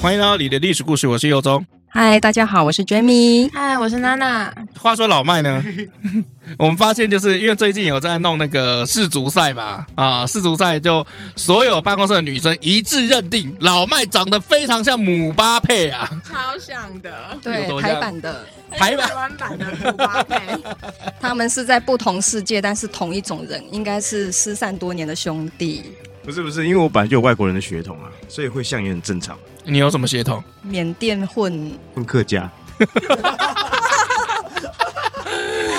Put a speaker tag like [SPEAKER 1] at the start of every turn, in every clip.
[SPEAKER 1] 欢迎来到你的历史故事，我是佑宗。
[SPEAKER 2] 嗨，大家好，我是 Jamie。
[SPEAKER 3] 嗨，我是娜娜。
[SPEAKER 1] 话说老麦呢？我们发现就是因为最近有在弄那个世足赛嘛，啊，世足赛就所有办公室的女生一致认定老麦长得非常像姆巴佩啊，
[SPEAKER 3] 超像的，
[SPEAKER 2] 对，台版的
[SPEAKER 1] 台版
[SPEAKER 3] 台湾版的姆巴佩，
[SPEAKER 2] 他们是在不同世界，但是同一种人，应该是失散多年的兄弟。
[SPEAKER 4] 不是不是，因为我本来就有外国人的血统啊，所以会像也很正常。
[SPEAKER 1] 你有什么血统？
[SPEAKER 2] 缅甸混
[SPEAKER 4] 混客家。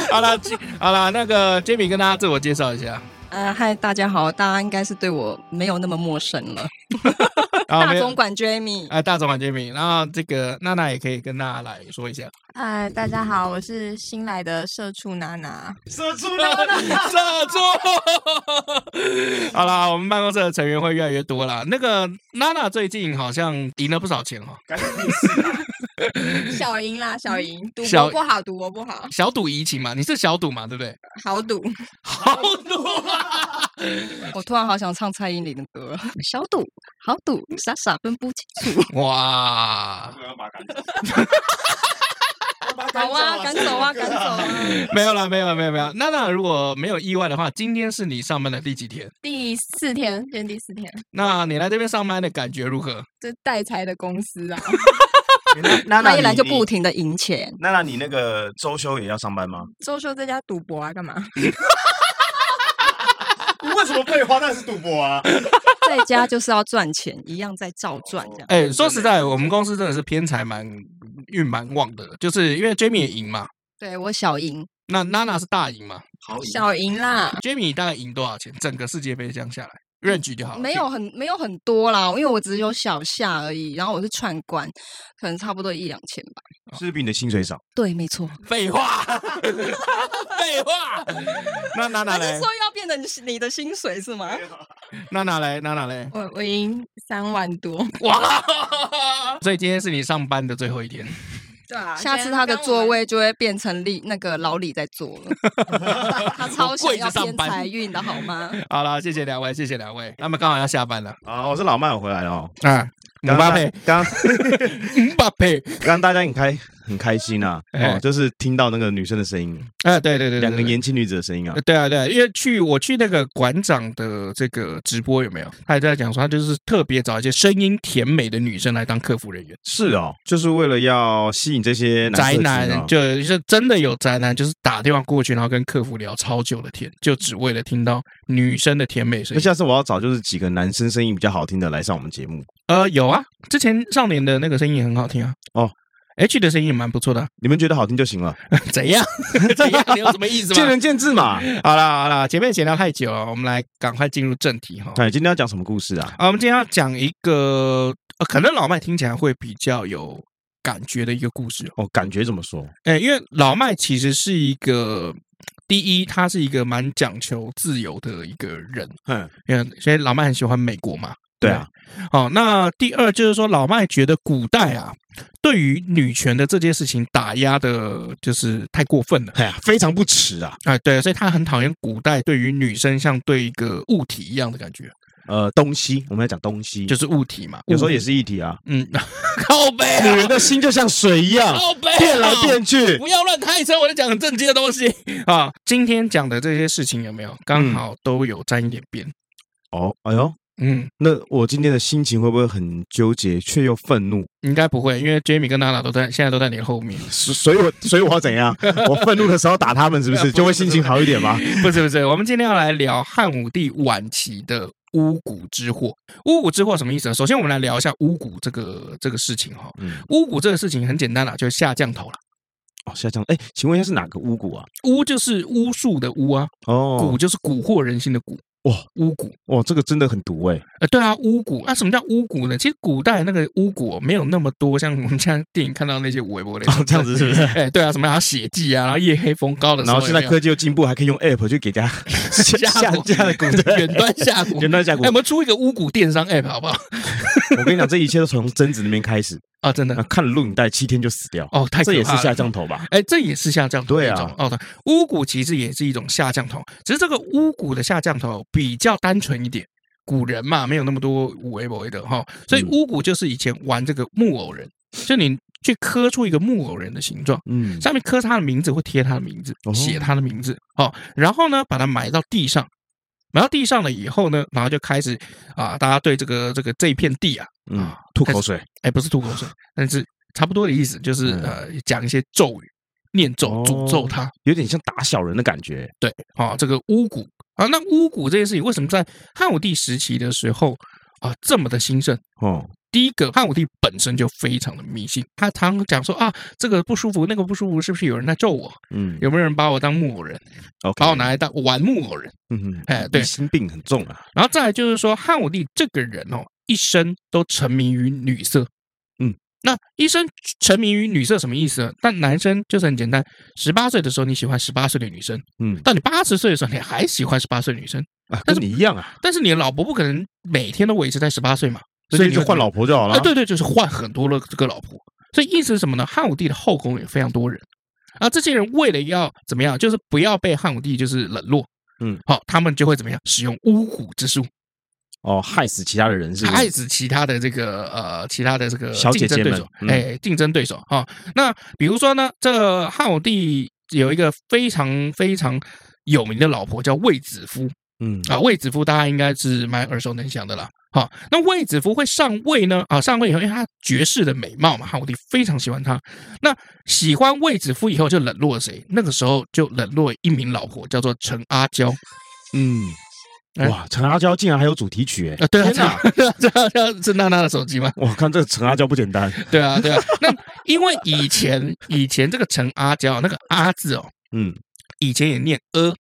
[SPEAKER 1] 好了，好了，那个 Jamie 跟大家自我介绍一下。
[SPEAKER 2] 呃，嗨，大家好，大家应该是对我没有那么陌生了。大总管 Jamie，
[SPEAKER 1] 哎，大总管 Jamie，然后这个娜娜也可以跟大家来说一下。
[SPEAKER 3] 嗨，大家好，我是新来的社畜娜娜。
[SPEAKER 4] 社畜娜娜，
[SPEAKER 1] 社畜。好啦，我们办公室的成员会越来越多啦。那个娜娜最近好像赢了不少钱哦。
[SPEAKER 3] 小赢啦，小赢，赌博不好，赌博不好。
[SPEAKER 1] 小赌怡情嘛，你是小赌嘛，对不对？
[SPEAKER 3] 好赌，
[SPEAKER 1] 好赌啊！
[SPEAKER 2] 我突然好想唱蔡依林的歌，小赌，好赌，傻傻分不清楚。
[SPEAKER 1] 哇！
[SPEAKER 2] 好啊，赶走啊，赶走啊！
[SPEAKER 1] 没有了，没有，没有，没有。娜娜，如果没有意外的话，今天是你上班的第几天？
[SPEAKER 3] 第四天，今天第四天。
[SPEAKER 1] 那你来这边上班的感觉如何？
[SPEAKER 3] 这代财的公司啊，
[SPEAKER 2] 娜娜一来就不停的赢钱。
[SPEAKER 4] 娜娜，你那个周休也要上班吗？
[SPEAKER 3] 周休在家赌博啊，干嘛？
[SPEAKER 4] 你为什么废话？那是赌博啊！
[SPEAKER 2] 在家就是要赚钱，一样在照赚这样。
[SPEAKER 1] 哎、欸，说实在，我们公司真的是偏财蛮运蛮旺的，就是因为 Jamie 也赢嘛。
[SPEAKER 2] 对，我小赢。
[SPEAKER 1] 那娜娜是大赢嘛？
[SPEAKER 3] 好，小赢啦。
[SPEAKER 1] Jamie 大概赢多少钱？整个世界杯这样下来？认举就好了，
[SPEAKER 2] 没有很没有很多啦，因为我只有小夏而已，然后我是串关，可能差不多一两千吧。
[SPEAKER 4] 是不是比你的薪水少？
[SPEAKER 2] 对，没错。
[SPEAKER 1] 废话，废话。那哪哪来？
[SPEAKER 2] 是说要变成你的薪水是吗？
[SPEAKER 1] 那哪来？那哪来？
[SPEAKER 3] 我我赢三万多。
[SPEAKER 1] 哇！所以今天是你上班的最后一天。
[SPEAKER 3] 对啊，
[SPEAKER 2] 下次他的座位就会变成李那个老李在坐了。他超想要偏财运的好吗？
[SPEAKER 1] 好了，谢谢两位，谢谢两位。那么刚好要下班了
[SPEAKER 4] 啊！我是老麦，我回来了哦。
[SPEAKER 1] 啊，姆巴佩，刚 姆巴佩，
[SPEAKER 4] 刚刚大家引开。很开心啊，哦，就是听到那个女生的声音，
[SPEAKER 1] 哎，对对对，
[SPEAKER 4] 两个年轻女子的声音啊，
[SPEAKER 1] 对啊对啊，因为去我去那个馆长的这个直播有没有？他也在讲说，他就是特别找一些声音甜美的女生来当客服人员。
[SPEAKER 4] 是哦，就是为了要吸引这些
[SPEAKER 1] 宅男，就是真的有宅男，就是打电话过去，然后跟客服聊超久的天，就只为了听到女生的甜美声音。
[SPEAKER 4] 那下次我要找就是几个男生声音比较好听的来上我们节目。
[SPEAKER 1] 呃，有啊，之前少年的那个声音也很好听啊。哦。H 的声音也蛮不错的，
[SPEAKER 4] 你们觉得好听就行了。
[SPEAKER 1] 怎样？怎样？你有什么意思吗？
[SPEAKER 4] 见仁见智嘛。
[SPEAKER 1] 好啦好啦，前面闲聊太久了，我们来赶快进入正题哈。
[SPEAKER 4] 对，今天要讲什么故事啊？
[SPEAKER 1] 啊，我们今天要讲一个，呃，可能老麦听起来会比较有感觉的一个故事
[SPEAKER 4] 哦。感觉怎么说？
[SPEAKER 1] 哎，因为老麦其实是一个，第一，他是一个蛮讲求自由的一个人。嗯，因为所以老麦很喜欢美国嘛。
[SPEAKER 4] 对啊，
[SPEAKER 1] 好，那第二就是说，老麦觉得古代啊，对于女权的这件事情打压的，就是太过分了，哎呀，
[SPEAKER 4] 非常不耻啊，
[SPEAKER 1] 哎，对，所以他很讨厌古代对于女生像对一个物体一样的感觉，
[SPEAKER 4] 呃，东西，我们要讲东西，
[SPEAKER 1] 就是物体嘛，
[SPEAKER 4] 有时候也是一体啊，
[SPEAKER 1] 嗯，靠背、啊，
[SPEAKER 4] 女人的心就像水一样，靠背、啊，变来变去，
[SPEAKER 1] 不要乱开车，我在讲很正经的东西。啊。今天讲的这些事情有没有？刚好都有沾一点边？
[SPEAKER 4] 嗯、哦，哎呦。嗯，那我今天的心情会不会很纠结却又愤怒？
[SPEAKER 1] 应该不会，因为 Jamie 跟娜娜都在，现在都在你的后面，
[SPEAKER 4] 所以我所以我要怎样？我愤怒的时候打他们，是不是就会心情好一点吗？
[SPEAKER 1] 不是不是，我们今天要来聊汉武帝晚期的巫蛊之祸。巫蛊之祸什么意思呢？首先，我们来聊一下巫蛊这个这个事情哈。嗯，巫蛊这个事情很简单啦，就是下降头了。
[SPEAKER 4] 哦，下降。哎，请问一下是哪个巫蛊啊？
[SPEAKER 1] 巫就是巫术的巫啊，哦，蛊就是蛊惑人心的蛊。哇，巫蛊
[SPEAKER 4] 哇，这个真的很毒哎！
[SPEAKER 1] 呃，对啊，巫蛊啊，什么叫巫蛊呢？其实古代那个巫蛊没有那么多，像我们现在电影看到那些微博的
[SPEAKER 4] 这样子，是不是？
[SPEAKER 1] 哎，对啊，什么要血祭啊，然后夜黑风高的时候，
[SPEAKER 4] 然后现在科技又进步，还可以用 App 去给大家下下架的蛊，
[SPEAKER 1] 远端下蛊，
[SPEAKER 4] 远端下蛊。
[SPEAKER 1] 哎，我们出一个巫蛊电商 App 好不好？
[SPEAKER 4] 我跟你讲，这一切都从贞子那边开始。
[SPEAKER 1] 啊，真的，
[SPEAKER 4] 看了录影带七天就死掉
[SPEAKER 1] 哦，太
[SPEAKER 4] 这也是下降头吧？
[SPEAKER 1] 哎，这也是下降头。
[SPEAKER 4] 对啊，
[SPEAKER 1] 哦，巫蛊其实也是一种下降头，只是这个巫蛊的下降头比较单纯一点。古人嘛，没有那么多五维博的哈，所以巫蛊就是以前玩这个木偶人，就你去刻出一个木偶人的形状，嗯，上面刻他的名字或贴他的名字，写他的名字，哦，然后呢，把它埋到地上。埋到地上了以后呢，然后就开始啊，大家对这个这个这一片地啊，
[SPEAKER 4] 嗯，吐口水，
[SPEAKER 1] 哎，不是吐口水，但是差不多的意思，就是呃，讲一些咒语，念咒诅咒他，
[SPEAKER 4] 有点像打小人的感觉。
[SPEAKER 1] 对，啊，这个巫蛊啊，那巫蛊这件事情为什么在汉武帝时期的时候啊这么的兴盛？哦。第一个，汉武帝本身就非常的迷信，他常讲说啊，这个不舒服，那个不舒服，是不是有人在咒我？嗯，有没有人把我当木偶人？Okay. 把我拿来当玩木偶人？嗯哼，哎，对，
[SPEAKER 4] 心病很重啊。
[SPEAKER 1] 然后再来就是说，汉武帝这个人哦，一生都沉迷于女色。嗯，那一生沉迷于女色什么意思呢？但男生就是很简单，十八岁的时候你喜欢十八岁的女生，嗯，到你八十岁的时候你还喜欢十八岁的女生
[SPEAKER 4] 啊，跟你一样啊。
[SPEAKER 1] 但是你的老婆不可能每天都维持在十八岁嘛。
[SPEAKER 4] 所以你就换老婆就好了。啊，
[SPEAKER 1] 对对，就是换很多的这个老婆。所以意思是什么呢？汉武帝的后宫也非常多人啊。这些人为了要怎么样，就是不要被汉武帝就是冷落，嗯，好，他们就会怎么样，使用巫蛊之术，
[SPEAKER 4] 哦，害死其他的人是，
[SPEAKER 1] 害死其他的这个呃，其他的这个
[SPEAKER 4] 小姐姐们，
[SPEAKER 1] 哎，竞争对手啊。那比如说呢，这个汉武帝有一个非常非常有名的老婆叫卫子夫，嗯啊，卫子夫大家应该是蛮耳熟能详的了。好，那卫子夫会上位呢？啊，上位以后，因为他绝世的美貌嘛，汉武帝非常喜欢他。那喜欢卫子夫以后，就冷落了谁？那个时候就冷落一名老婆，叫做陈阿娇。
[SPEAKER 4] 嗯，哇，陈阿娇竟然还有主题曲诶！
[SPEAKER 1] 啊，对啊，这这这是娜娜的手机吗？
[SPEAKER 4] 我看这个陈阿娇不简单。
[SPEAKER 1] 对啊，对啊。那因为以前以前这个陈阿娇那个阿字哦，嗯，以前也念阿，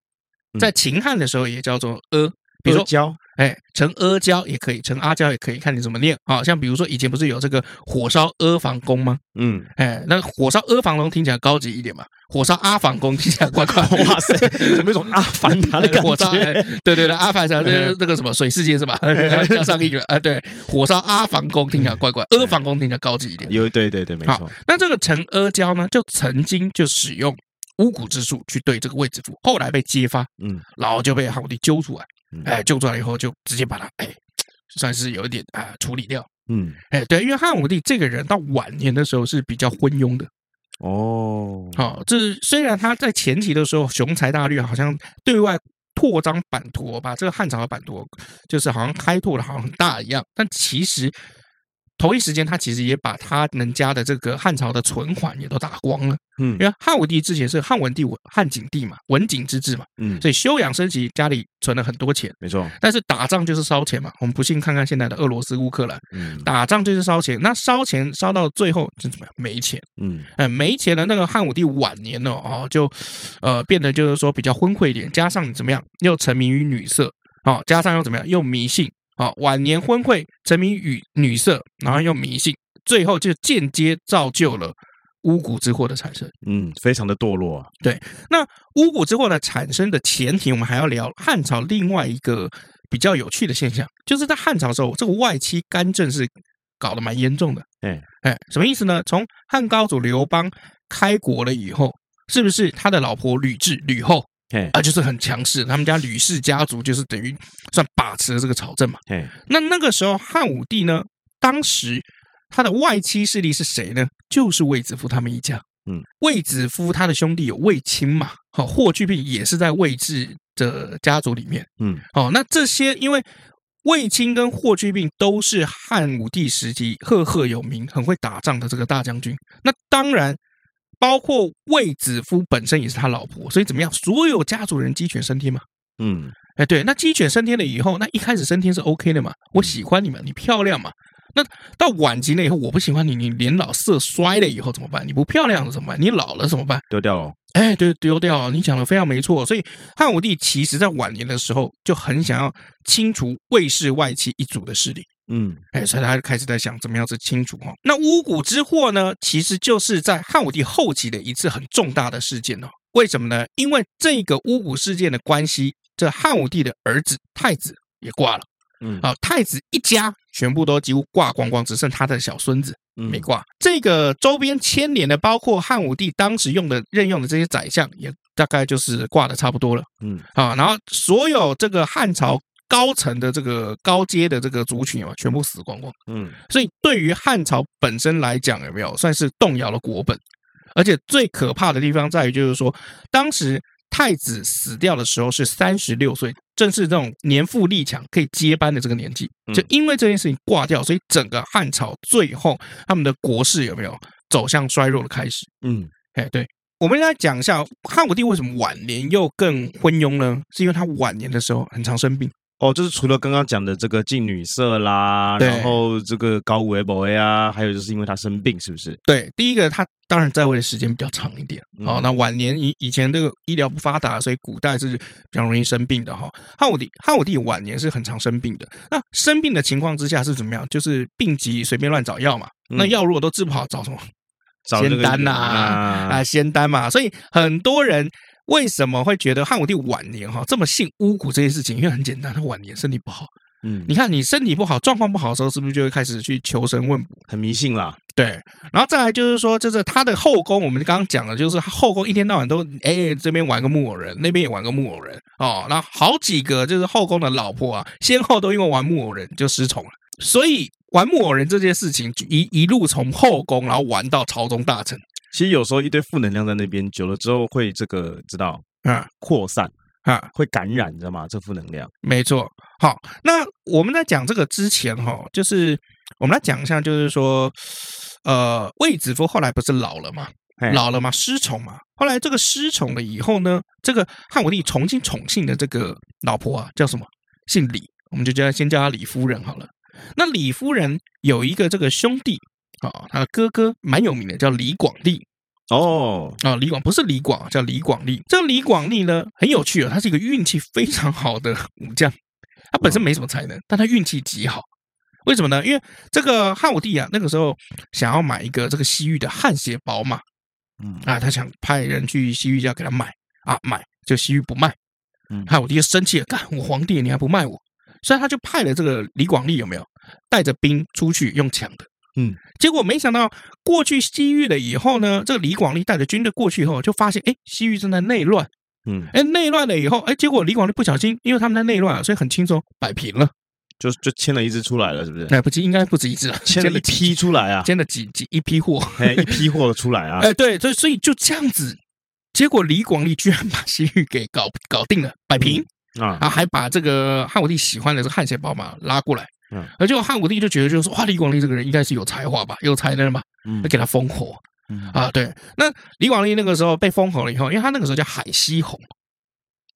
[SPEAKER 1] 在秦汉的时候也叫做阿，比如说娇。哎，成阿胶也可以，成阿胶也可以，看你怎么念啊。像比如说以前不是有这个火烧阿房宫吗？嗯，哎，那火烧阿房宫听起来高级一点嘛，火烧阿房宫听起来怪怪。哇塞，
[SPEAKER 4] 怎么有一种阿凡达的感 觉？
[SPEAKER 1] 对对对，阿凡达那 那个什么水世界是吧？加上一个啊，对，火烧阿房宫听起来怪怪，阿房宫听起来高级一点。
[SPEAKER 4] 有对对对，没错。
[SPEAKER 1] 那这个成阿胶呢，就曾经就使用巫蛊之术去对这个卫子夫，后来被揭发，嗯，然后就被汉武帝揪出来。哎，救出来以后就直接把他哎，算是有一点啊处理掉。嗯，哎，对，因为汉武帝这个人到晚年的时候是比较昏庸的。哦，好，这虽然他在前期的时候雄才大略，好像对外扩张版图，把这个汉朝的版图就是好像开拓的好像很大一样，但其实。同一时间，他其实也把他们家的这个汉朝的存款也都打光了。嗯，因为汉武帝之前是汉文帝、汉景帝嘛，文景之治嘛。嗯，所以休养生息，家里存了很多钱。
[SPEAKER 4] 没错，
[SPEAKER 1] 但是打仗就是烧钱嘛。我们不信看看现在的俄罗斯、乌克兰，嗯，打仗就是烧钱。那烧钱烧到最后就怎么样？没钱。嗯，哎，没钱了。那个汉武帝晚年呢，哦，就呃变得就是说比较昏聩一点，加上怎么样，又沉迷于女色，哦，加上又怎么样，又迷信。啊，晚年昏聩，沉迷于女色，然后又迷信，最后就间接造就了巫蛊之祸的产生。
[SPEAKER 4] 嗯，非常的堕落啊。
[SPEAKER 1] 对，那巫蛊之祸的产生的前提，我们还要聊汉朝另外一个比较有趣的现象，就是在汉朝的时候，这个外戚干政是搞得蛮严重的。哎哎，什么意思呢？从汉高祖刘邦开国了以后，是不是他的老婆吕雉、吕后？啊，就是很强势，他们家吕氏家族就是等于算把持了这个朝政嘛。嘿那那个时候汉武帝呢，当时他的外戚势力是谁呢？就是卫子夫他们一家。嗯，卫子夫他的兄弟有卫青嘛，好，霍去病也是在卫氏的家族里面。嗯，好，那这些因为卫青跟霍去病都是汉武帝时期赫赫有名、很会打仗的这个大将军，那当然。包括卫子夫本身也是他老婆，所以怎么样？所有家族人鸡犬升天嘛。嗯，哎，对，那鸡犬升天了以后，那一开始升天是 OK 的嘛？我喜欢你们，你漂亮嘛？那到晚期了以后，我不喜欢你，你年老色衰了以后怎么办？你不漂亮了怎么办？你老了怎么办？
[SPEAKER 4] 丢掉了。
[SPEAKER 1] 哎，对，丢掉。你讲的非常没错。所以汉武帝其实在晚年的时候就很想要清除卫氏外戚一族的势力。嗯，哎，所以他就开始在想怎么样子清除哈。那巫蛊之祸呢，其实就是在汉武帝后期的一次很重大的事件哦。为什么呢？因为这个巫蛊事件的关系，这汉武帝的儿子太子也挂了。嗯，啊，太子一家全部都几乎挂光光，只剩他的小孙子没挂。这个周边牵连的，包括汉武帝当时用的任用的这些宰相，也大概就是挂的差不多了。嗯，啊，然后所有这个汉朝。高层的这个高阶的这个族群啊，全部死光光。嗯，所以对于汉朝本身来讲，有没有算是动摇了国本？而且最可怕的地方在于，就是说，当时太子死掉的时候是三十六岁，正是这种年富力强可以接班的这个年纪。就因为这件事情挂掉，所以整个汉朝最后他们的国势有没有走向衰弱的开始？嗯，哎，对，我们来讲一下汉武帝为什么晚年又更昏庸呢？是因为他晚年的时候很常生病。
[SPEAKER 4] 哦，就是除了刚刚讲的这个近女色啦，然后这个高维博啊，还有就是因为他生病，是不是？
[SPEAKER 1] 对，第一个他当然在位的时间比较长一点。哦，那晚年以以前这个医疗不发达，所以古代是比较容易生病的哈。汉武帝汉武帝晚年是很常生病的。那生病的情况之下是怎么样？就是病急随便乱找药嘛。那药如果都治不好，找什么？找仙丹呐啊，仙丹嘛。所以很多人。为什么会觉得汉武帝晚年哈这么信巫蛊这件事情？因为很简单，他晚年身体不好。嗯，你看你身体不好、状况不好的时候，是不是就会开始去求神问卜，
[SPEAKER 4] 很迷信啦？
[SPEAKER 1] 对。然后再来就是说，就是他的后宫，我们刚刚讲了，就是后宫一天到晚都哎这边玩个木偶人，那边也玩个木偶人哦。那好几个就是后宫的老婆啊，先后都因为玩木偶人就失宠了。所以玩木偶人这件事情一一路从后宫，然后玩到朝中大臣。
[SPEAKER 4] 其实有时候一堆负能量在那边久了之后，会这个知道啊扩散啊会感染，你知道吗？这负能量
[SPEAKER 1] 没错。好，那我们在讲这个之前哈，就是我们来讲一下，就是说，呃，卫子夫后来不是老了嘛，老了嘛，失宠嘛。后来这个失宠了以后呢，这个汉武帝重新宠幸的这个老婆啊，叫什么？姓李，我们就叫先叫她李夫人好了。那李夫人有一个这个兄弟。啊、哦，他的哥哥蛮有名的，叫李广利。哦，啊，李广不是李广，叫李广利。这个李广利呢，很有趣啊、哦，他是一个运气非常好的武将。他本身没什么才能，但他运气极好。为什么呢？因为这个汉武帝啊，那个时候想要买一个这个西域的汗血宝马。嗯啊，他想派人去西域要给他买啊，买就西域不卖。嗯，汉武帝就生气了，干我皇帝你还不卖我？所以他就派了这个李广利有没有带着兵出去用抢的？嗯，结果没想到过去西域了以后呢，这个李广利带着军队过去以后，就发现哎，西域正在内乱。嗯，哎，内乱了以后，哎，结果李广利不小心，因为他们在内乱，所以很轻松摆平了，
[SPEAKER 4] 就就牵了一只出来了，是不是？
[SPEAKER 1] 哎，不止，应该不止一支，
[SPEAKER 4] 牵了一批出来啊，
[SPEAKER 1] 牵了几几一批货，
[SPEAKER 4] 哎，一批货出来啊。
[SPEAKER 1] 哎，对，所以所以就这样子，结果李广利居然把西域给搞搞定了，摆平啊，然后还把这个汉武帝喜欢的这个汗血宝马拉过来。嗯，而且汉武帝就觉得，就是说，哇，李广利这个人应该是有才华吧，有才能吧，嗯，就给他封侯，嗯。啊，对。那李广利那个时候被封侯了以后，因为他那个时候叫海西侯，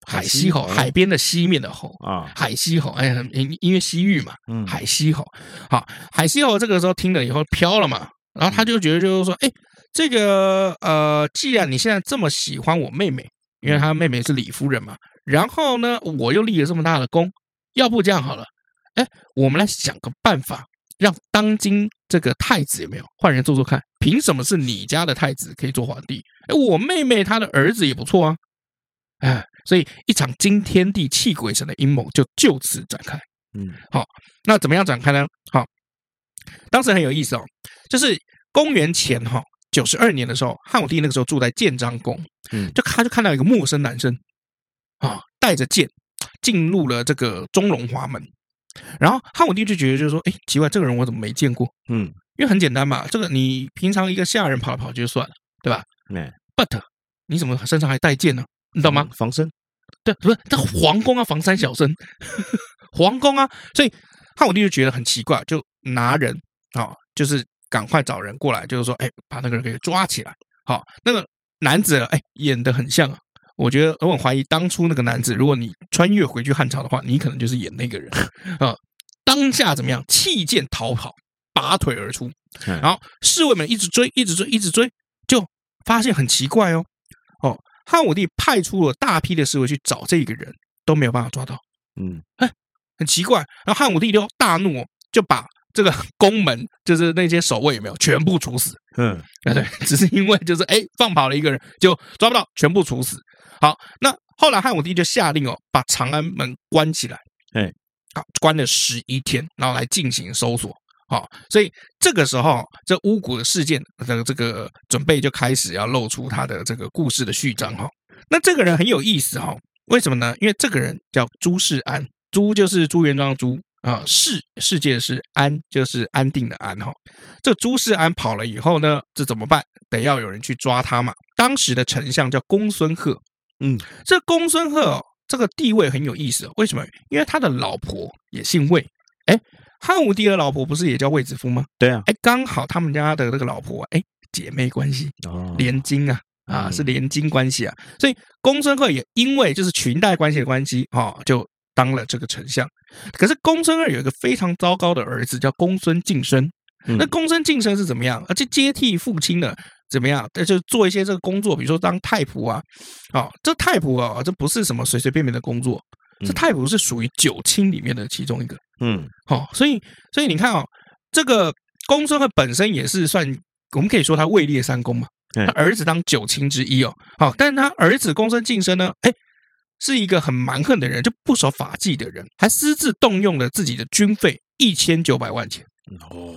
[SPEAKER 1] 海西侯，海边的西面的侯啊，海西侯，哎，因因为西域嘛，嗯，海西侯，好，海西侯这个时候听了以后飘了嘛，然后他就觉得就是说，哎，这个呃，既然你现在这么喜欢我妹妹，因为他妹妹是李夫人嘛，然后呢，我又立了这么大的功，要不这样好了。哎，我们来想个办法，让当今这个太子有没有换人做做看？凭什么是你家的太子可以做皇帝？哎，我妹妹她的儿子也不错啊！哎，所以一场惊天地泣鬼神的阴谋就就此展开。嗯，好，那怎么样展开呢？好，当时很有意思哦，就是公元前哈九十二年的时候，汉武帝那个时候住在建章宫，嗯，就他就看到一个陌生男生啊，带着剑进入了这个中龙华门。然后汉武帝就觉得，就是说，哎，奇怪，这个人我怎么没见过？嗯，因为很简单嘛，这个你平常一个下人跑来跑去就算了，对吧？嗯，but 你怎么身上还带剑呢？你懂吗？
[SPEAKER 4] 防身，
[SPEAKER 1] 对，不是，这皇宫啊防三小生，皇宫啊，所以汉武帝就觉得很奇怪，就拿人啊，就是赶快找人过来，就是说，哎，把那个人给抓起来。好，那个男子，哎，演的很像啊。我觉得，我很怀疑当初那个男子，如果你穿越回去汉朝的话，你可能就是演那个人 啊。当下怎么样？弃剑逃跑拔腿而出。然后侍卫们一直追，一直追，一直追，就发现很奇怪哦哦，汉武帝派出了大批的侍卫去找这个人，都没有办法抓到。嗯，哎，很奇怪。然后汉武帝就大怒，就把这个 宫门，就是那些守卫有没有全部处死？嗯，对 对，只是因为就是哎放跑了一个人，就抓不到，全部处死。好，那后来汉武帝就下令哦，把长安门关起来，哎，好，关了十一天，然后来进行搜索。好，所以这个时候，这巫蛊的事件的这个准备就开始要露出他的这个故事的序章哈。那这个人很有意思哈，为什么呢？因为这个人叫朱世安，朱就是朱元璋的朱啊，世世界是安，就是安定的安哈。这朱世安跑了以后呢，这怎么办？得要有人去抓他嘛。当时的丞相叫公孙贺，嗯，这公孙贺这个地位很有意思，为什么？因为他的老婆也姓魏，哎。汉武帝的老婆不是也叫卫子夫吗？
[SPEAKER 4] 对啊，
[SPEAKER 1] 哎，刚好他们家的那个老婆，哎，姐妹关系哦，连襟啊，啊，是连襟关系啊，所以公孙贺也因为就是裙带关系的关系，哈，就当了这个丞相。可是公孙二有一个非常糟糕的儿子，叫公孙敬升。那公孙敬升是怎么样？而且接替父亲的怎么样？那就做一些这个工作，比如说当太仆啊，啊，这太仆啊，这不是什么随随便便的工作。这太仆是属于九卿里面的其中一个，嗯，好，所以所以你看哦，这个公孙贺本身也是算，我们可以说他位列三公嘛，他儿子当九卿之一哦，好，但是他儿子公孙敬升呢，哎，是一个很蛮横的人，就不守法纪的人，还私自动用了自己的军费一千九百万钱，哦。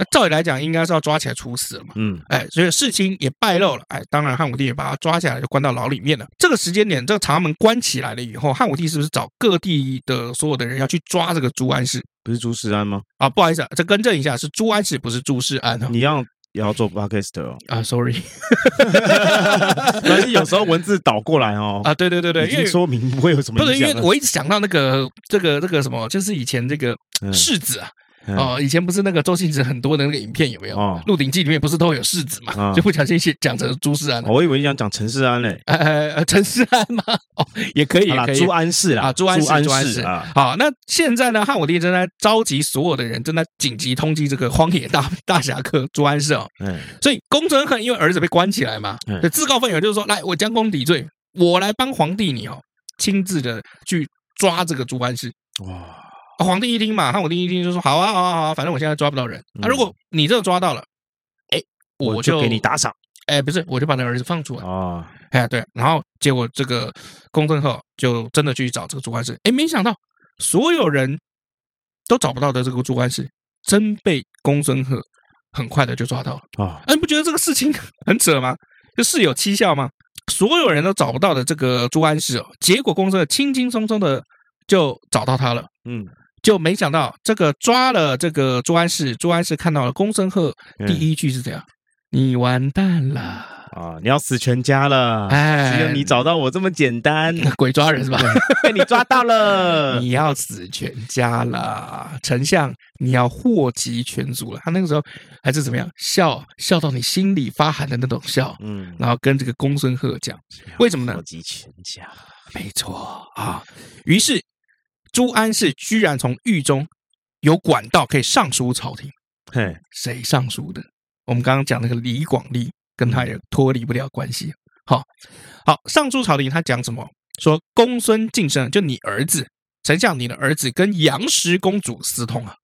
[SPEAKER 1] 那照理来讲，应该是要抓起来处死了嘛。嗯，哎，所以事情也败露了。哎，当然汉武帝也把他抓起来，就关到牢里面了。这个时间点，这个长安门关起来了以后，汉武帝是不是找各地的所有的人要去抓这个朱安氏？
[SPEAKER 4] 不是朱世安吗？
[SPEAKER 1] 啊，不好意思，啊，这更正一下，是朱安氏，不是朱世安。
[SPEAKER 4] 你要也要做 podcast 哦。
[SPEAKER 1] 啊，sorry，
[SPEAKER 4] 但是有时候文字倒过来哦。
[SPEAKER 1] 啊，对对对对，因为
[SPEAKER 4] 说明不会有什么。
[SPEAKER 1] 不是，因为我一直想到那个这个这个什么，就是以前这个世子啊。哦，以前不是那个周星驰很多的那个影片有没有？哦，《鹿鼎记》里面不是都有世子嘛？就不小心写讲成朱世安。
[SPEAKER 4] 我以为你想讲陈世安嘞。
[SPEAKER 1] 呃，陈世安吗？哦，也可以，可以。
[SPEAKER 4] 朱安氏啊，
[SPEAKER 1] 朱安世，朱安氏啊。好，那现在呢？汉武帝正在召集所有的人，正在紧急通缉这个荒野大大侠客朱安世哦。嗯。所以公孙贺因为儿子被关起来嘛，就自告奋勇，就是说，来，我将功抵罪，我来帮皇帝你哦，亲自的去抓这个朱安世。哇。皇帝一听嘛，汉武帝一听就说：“好啊，好啊，好啊，反正我现在抓不到人。那、啊、如果你这个抓到了，哎，我就，
[SPEAKER 4] 给你打赏。
[SPEAKER 1] 哎，不是，我就把那儿子放出来。哦，哎，对。然后结果这个公孙贺就真的去找这个朱安氏。哎，没想到所有人都找不到的这个朱安氏，真被公孙贺很快的就抓到了。啊、你不觉得这个事情 很扯吗？就事有蹊跷吗？所有人都找不到的这个朱安氏哦，结果公孙贺轻轻松松的就找到他了。嗯。就没想到这个抓了这个朱安氏，朱安氏看到了公孙贺，第一句是这样：“嗯、你完蛋了
[SPEAKER 4] 啊！你要死全家了！哎，只有你找到我这么简单，
[SPEAKER 1] 鬼抓人是吧？
[SPEAKER 4] 被你抓到了，
[SPEAKER 1] 你要死全家了！丞相，你要祸及全族了。他那个时候还是怎么样？笑笑到你心里发寒的那种笑。嗯，然后跟这个公孙贺讲，为什么呢？
[SPEAKER 4] 祸及全家，
[SPEAKER 1] 没错啊。于是。朱安氏居然从狱中有管道可以上书朝廷，嘿，谁上书的？我们刚刚讲那个李广利跟他也脱离不了关系。好，好，上书朝廷，他讲什么？说公孙敬升，就你儿子，丞相，你的儿子跟杨氏公主私通啊，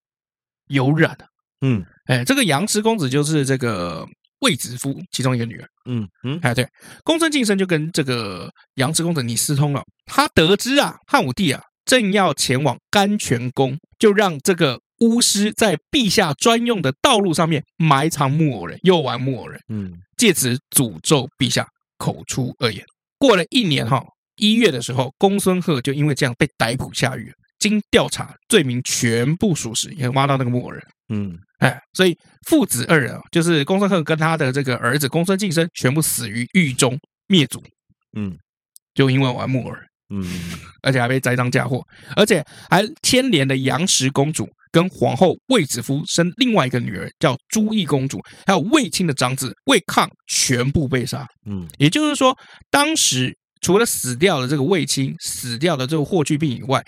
[SPEAKER 1] 有染啊。嗯，哎，这个杨氏公主就是这个卫子夫其中一个女儿。嗯嗯，哎，对，公孙敬升就跟这个杨氏公主你私通了，他得知啊，汉武帝啊。正要前往甘泉宫，就让这个巫师在陛下专用的道路上面埋藏木偶人，诱玩木偶人，嗯，借此诅咒陛下口出恶言。过了一年哈，一月的时候，公孙贺就因为这样被逮捕下狱。经调查，罪名全部属实，也挖到那个木偶人，嗯，哎，所以父子二人啊，就是公孙贺跟他的这个儿子公孙敬升，全部死于狱中灭族，嗯，就因为玩木偶人。嗯，而且还被栽赃嫁祸，而且还牵连了杨氏公主跟皇后卫子夫生另外一个女儿叫朱义公主，还有卫青的长子卫抗全部被杀。嗯，也就是说，当时除了死掉的这个卫青、死掉的这个霍去病以外，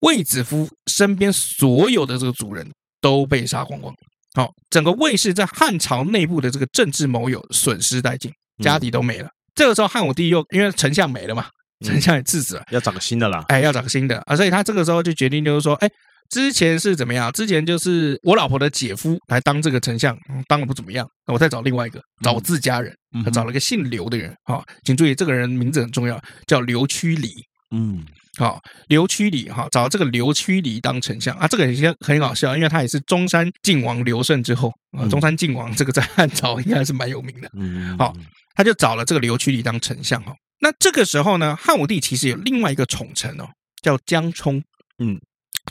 [SPEAKER 1] 卫子夫身边所有的这个族人都被杀光光。好，整个卫氏在汉朝内部的这个政治盟友损失殆尽，家底都没了。嗯、这个时候汉武帝又因为丞相没了嘛，丞相也制止了，
[SPEAKER 4] 要找个新的啦。
[SPEAKER 1] 哎，要找个新的啊，所以他这个时候就决定就是说，哎，之前是怎么样？之前就是我老婆的姐夫来当这个丞相，当的不怎么样，那我再找另外一个，找我自家人，他找了个姓刘的人。好，请注意，这个人名字很重要，叫刘屈离。嗯。好，刘屈离哈，找这个刘屈离当丞相啊，这个也很很搞笑，因为他也是中山靖王刘胜之后啊，中山靖王这个在汉朝应该是蛮有名的。嗯，好，他就找了这个刘屈离当丞相哈。那这个时候呢，汉武帝其实有另外一个宠臣哦，叫江充。嗯，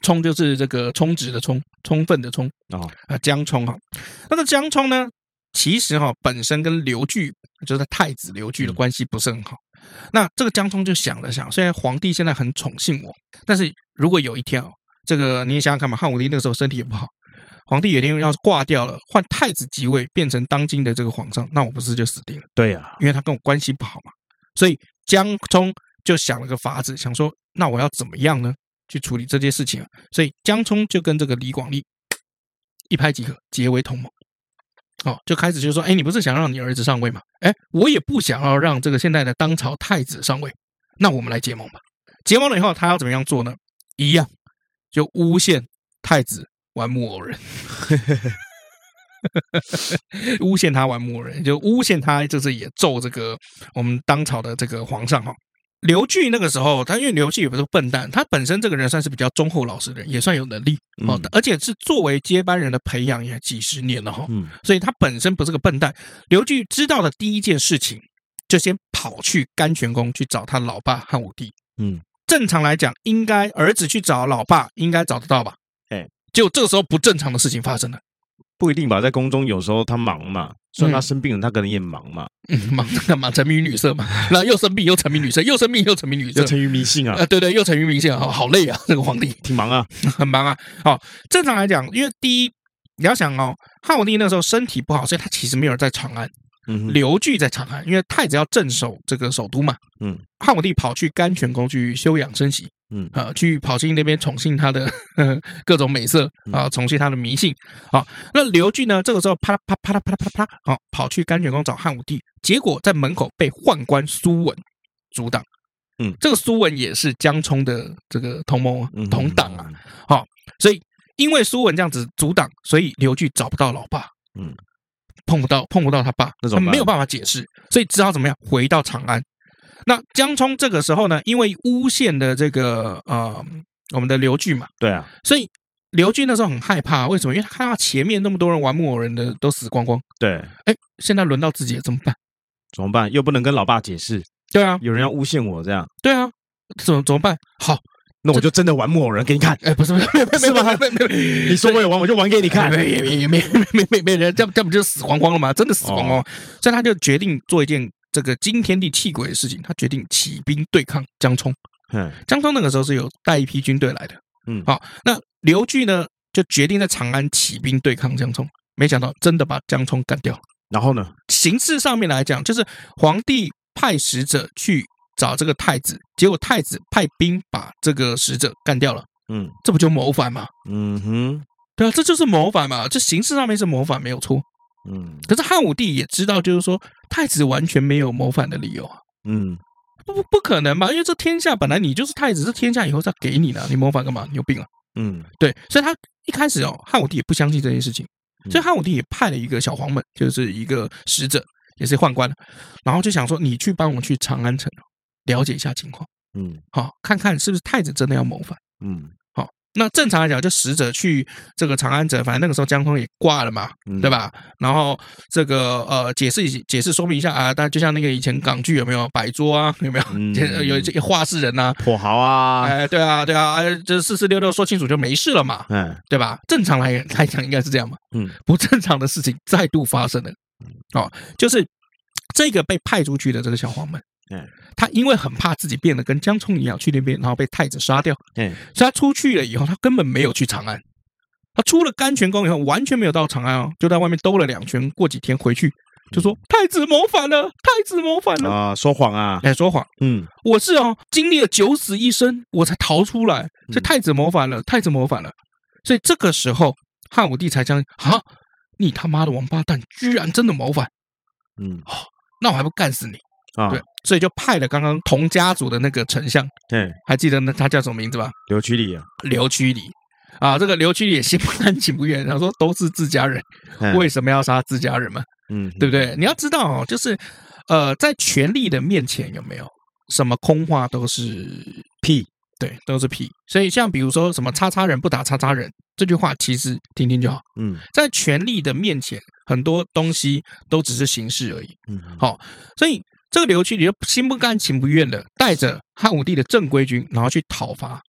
[SPEAKER 1] 充就是这个充值的充，充分的充啊啊，江充哈。那个江充呢，其实哈本身跟刘据，就是太子刘据的关系不是很好。那这个江充就想了想，虽然皇帝现在很宠幸我，但是如果有一天哦，这个你也想想看嘛，汉武帝那个时候身体也不好，皇帝有一天要是挂掉了，换太子即位，变成当今的这个皇上，那我不是就死定了？
[SPEAKER 4] 对呀，
[SPEAKER 1] 因为他跟我关系不好嘛，所以江充就想了个法子，想说那我要怎么样呢？去处理这件事情啊？所以江充就跟这个李广利一拍即合，结为同盟。哦，就开始就说，哎，你不是想让你儿子上位吗？哎，我也不想要让这个现在的当朝太子上位，那我们来结盟吧。结盟了以后，他要怎么样做呢？一样，就诬陷太子玩木偶人，诬陷他玩木人，就诬陷他，就是也揍这个我们当朝的这个皇上哈。刘据那个时候，他因为刘据也不是笨蛋，他本身这个人算是比较忠厚老实的人，也算有能力哦，嗯、而且是作为接班人的培养也几十年了哈，嗯，所以他本身不是个笨蛋。刘据知道的第一件事情，就先跑去甘泉宫去找他老爸汉武帝，嗯，正常来讲，应该儿子去找老爸，应该找得到吧？哎，结果这个时候不正常的事情发生了。
[SPEAKER 4] 不一定吧，在宫中有时候他忙嘛，虽然他生病了，他可能也忙嘛，
[SPEAKER 1] 嗯，忙干嘛？沉迷于女色嘛，然后又生病又沉迷女色，又生病又沉迷女色，
[SPEAKER 4] 沉于迷信啊，
[SPEAKER 1] 啊，对对，又沉于迷信啊，好累啊，这个皇帝
[SPEAKER 4] 挺忙啊，
[SPEAKER 1] 很忙啊。好，正常来讲，因为第一你要想哦，汉武帝那时候身体不好，所以他其实没有在长安。嗯，刘据在长安，因为太子要镇守这个首都嘛。嗯，汉武帝跑去甘泉宫去休养生息。嗯，啊，去跑进那边宠幸他的呵 呵各种美色啊，宠幸他的迷信。好，那刘据呢？这个时候啪啦啪啪啦啪啦啪啦啪，好，跑去甘泉宫找汉武帝，结果在门口被宦官苏文阻挡。嗯，这个苏文也是江充的这个同盟同党啊。好，所以因为苏文这样子阻挡，所以刘据找不到老爸。嗯。碰不到，碰不到他爸，他没有办法解释，所以只好怎么样回到长安。那江聪这个时候呢，因为诬陷的这个呃，我们的刘据嘛，
[SPEAKER 4] 对啊，
[SPEAKER 1] 所以刘据那时候很害怕，为什么？因为他看到前面那么多人玩木偶人的都死光光，
[SPEAKER 4] 对，
[SPEAKER 1] 哎，现在轮到自己了，怎么办？
[SPEAKER 4] 怎么办？又不能跟老爸解释，
[SPEAKER 1] 对啊，
[SPEAKER 4] 有人要诬陷我，这样，
[SPEAKER 1] 对啊，怎么怎么办？好。
[SPEAKER 4] 那我就真的玩木偶人给你看，
[SPEAKER 1] 哎，不是不是，没有没有没有没有，
[SPEAKER 4] 你说我有玩，我就玩给你看，
[SPEAKER 1] 没没没没没没没人，这样这样不就死光光了吗？真的死光光，所以他就决定做一件这个惊天地泣鬼的事情，他决定起兵对抗江冲。嗯，江冲那个时候是有带一批军队来的，嗯，好，那刘据呢就决定在长安起兵对抗江冲，没想到真的把江冲干掉。
[SPEAKER 4] 然后呢，
[SPEAKER 1] 形式上面来讲，就是皇帝派使者去。找这个太子，结果太子派兵把这个使者干掉了。嗯，这不就谋反吗？嗯哼，对啊，这就是谋反嘛。这形式上面是谋反没有错。嗯，可是汉武帝也知道，就是说太子完全没有谋反的理由啊。嗯，不不不可能吧？因为这天下本来你就是太子，这天下以后再给你的，你谋反干嘛？你有病啊？嗯，对，所以他一开始哦，汉武帝也不相信这件事情，所以汉武帝也派了一个小黄门，就是一个使者，也是宦官，然后就想说，你去帮我去长安城。了解一下情况，嗯，好，看看是不是太子真的要谋反，嗯，好，那正常来讲，就使者去这个长安城，反正那个时候江充也挂了嘛，嗯、对吧？然后这个呃，解释解释说明一下啊，但就像那个以前港剧有没有摆桌啊，有没有？嗯、有这个话事人呐，
[SPEAKER 4] 土豪啊，
[SPEAKER 1] 哎，对啊，对啊，就是四四六六说清楚就没事了嘛，嗯，对吧？正常来 来讲应该是这样嘛，嗯，不正常的事情再度发生了，哦，就是这个被派出去的这个小黄门。嗯，他因为很怕自己变得跟江充一样去那边，然后被太子杀掉。嗯，所以他出去了以后，他根本没有去长安。他出了甘泉宫以后，完全没有到长安哦，就在外面兜了两圈。过几天回去，就说太子谋反了，太子谋反了
[SPEAKER 4] 啊！说谎啊！
[SPEAKER 1] 哎，说谎。嗯，我是哦，经历了九死一生，我才逃出来。这太子谋反了，太子谋反了。所以这个时候，汉武帝才将啊，你他妈的王八蛋，居然真的谋反！
[SPEAKER 4] 嗯，
[SPEAKER 1] 哦，那我还不干死你
[SPEAKER 4] 啊！
[SPEAKER 1] 对，所以就派了刚刚同家族的那个丞相，
[SPEAKER 4] 对，
[SPEAKER 1] 还记得那他叫什么名字吧？
[SPEAKER 4] 刘屈里啊，
[SPEAKER 1] 刘屈里啊，这个刘屈里也心不甘情不愿，他说都是自家人，为什么要杀自家人嘛？嗯，对不对？你要知道哦，就是呃，在权力的面前有没有什么空话都是屁？对，都是屁。所以像比如说什么“叉叉人不打叉叉人”这句话，其实听听就好。嗯，在权力的面前，很多东西都只是形式而已。嗯，好，所以这个刘据你就心不甘情不愿的带着汉武帝的正规军，然后去讨伐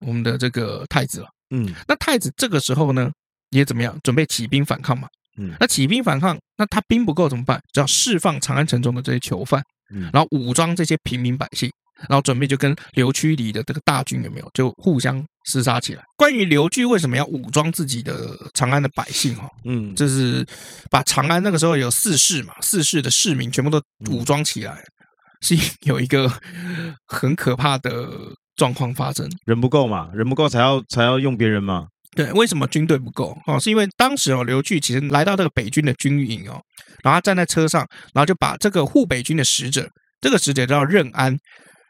[SPEAKER 1] 我们的这个太子了。嗯，那太子这个时候呢，也怎么样？准备起兵反抗嘛。嗯，那起兵反抗，那他兵不够怎么办？只要释放长安城中的这些囚犯，嗯，然后武装这些平民百姓。然后准备就跟刘屈里的这个大军有没有就互相厮杀起来？关于刘据为什么要武装自己的长安的百姓？哈，嗯，就是把长安那个时候有四市嘛，四市的市民全部都武装起来，是有一个很可怕的状况发生。
[SPEAKER 4] 人不够嘛，人不够才要才要用别人嘛。
[SPEAKER 1] 对，为什么军队不够？哦，是因为当时哦，刘据其实来到这个北军的军营哦，然后他站在车上，然后就把这个护北军的使者，这个使者叫任安。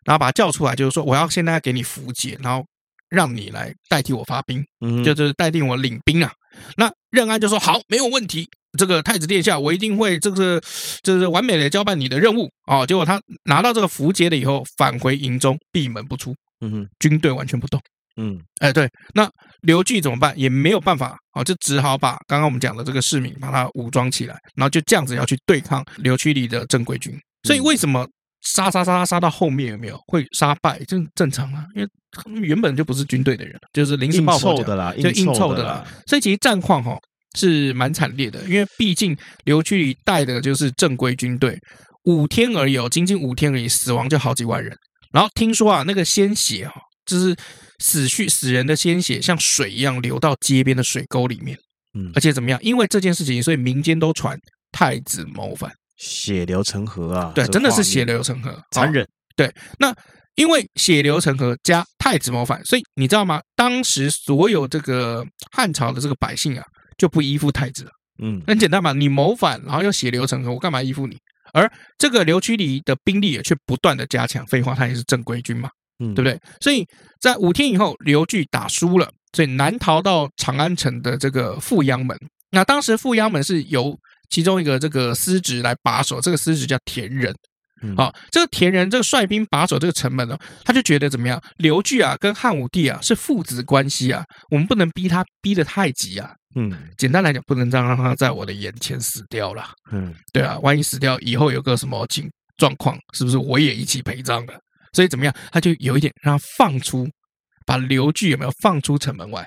[SPEAKER 1] 然后把他叫出来，就是说我要现在给你符节，然后让你来代替我发兵，嗯，就是代替我领兵啊。那任安就说好，没有问题。这个太子殿下，我一定会这个就是完美的交办你的任务哦。结果他拿到这个符节了以后，返回营中，闭门不出，嗯哼，军队完全不动，嗯，哎，对，那刘据怎么办？也没有办法哦，就只好把刚刚我们讲的这个市民把他武装起来，然后就这样子要去对抗刘屈里的正规军。所以为什么？杀杀杀杀到后面有没有会杀败？这正常啊，因为他们原本就不是军队的人，就是临时抱佛脚
[SPEAKER 4] 的啦，
[SPEAKER 1] 就硬凑的啦。所以其实战况哈是蛮惨烈的，因为毕竟刘屈里带的就是正规军队，五天而已，仅仅五天而已，死亡就好几万人。然后听说啊，那个鲜血哈，就是死去死人的鲜血像水一样流到街边的水沟里面，嗯，而且怎么样？因为这件事情，所以民间都传太子谋反。
[SPEAKER 4] 血流成河啊！
[SPEAKER 1] 对，真的是血流成河，
[SPEAKER 4] 残忍。
[SPEAKER 1] 对，那因为血流成河加太子谋反，所以你知道吗？当时所有这个汉朝的这个百姓啊，就不依附太子了。嗯，很简单嘛，你谋反，然后又血流成河，我干嘛依附你？而这个刘屈里的兵力也却不断的加强。废话，他也是正规军嘛，嗯，对不对？所以在五天以后，刘据打输了，所以南逃到长安城的这个富阳门。那当时富阳门是由其中一个这个司职来把守，这个司职叫田仁。好，这个田仁这个率兵把守这个城门呢，他就觉得怎么样？刘据啊，跟汉武帝啊是父子关系啊，我们不能逼他逼得太急啊。嗯，简单来讲，不能这样让他在我的眼前死掉了。嗯，对啊，万一死掉以后有个什么情状况，是不是我也一起陪葬了？所以怎么样？他就有一点让他放出，把刘据有没有放出城门外，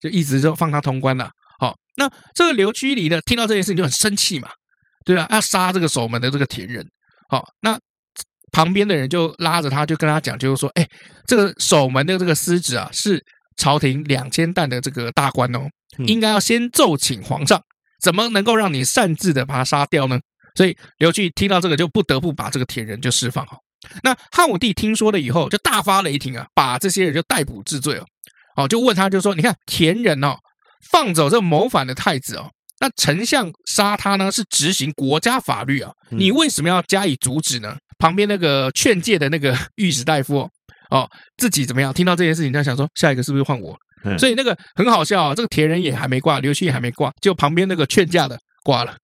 [SPEAKER 1] 就一直就放他通关了。好，那这个刘居里呢，听到这件事情就很生气嘛，对啊，要杀这个守门的这个田人。好，那旁边的人就拉着他，就跟他讲，就是说，哎，这个守门的这个司职啊，是朝廷两千担的这个大官哦，应该要先奏请皇上，怎么能够让你擅自的把他杀掉呢？所以刘据听到这个，就不得不把这个田人就释放好。那汉武帝听说了以后，就大发雷霆啊，把这些人就逮捕治罪哦。哦，就问他，就说，你看田人哦。放走这个谋反的太子哦，那丞相杀他呢，是执行国家法律啊，你为什么要加以阻止呢？旁边那个劝诫的那个御史大夫哦，自己怎么样？听到这件事情，他想说下一个是不是换我？所以那个很好笑啊，这个田仁也还没挂，刘屈也还没挂，就旁边那个劝架的挂了，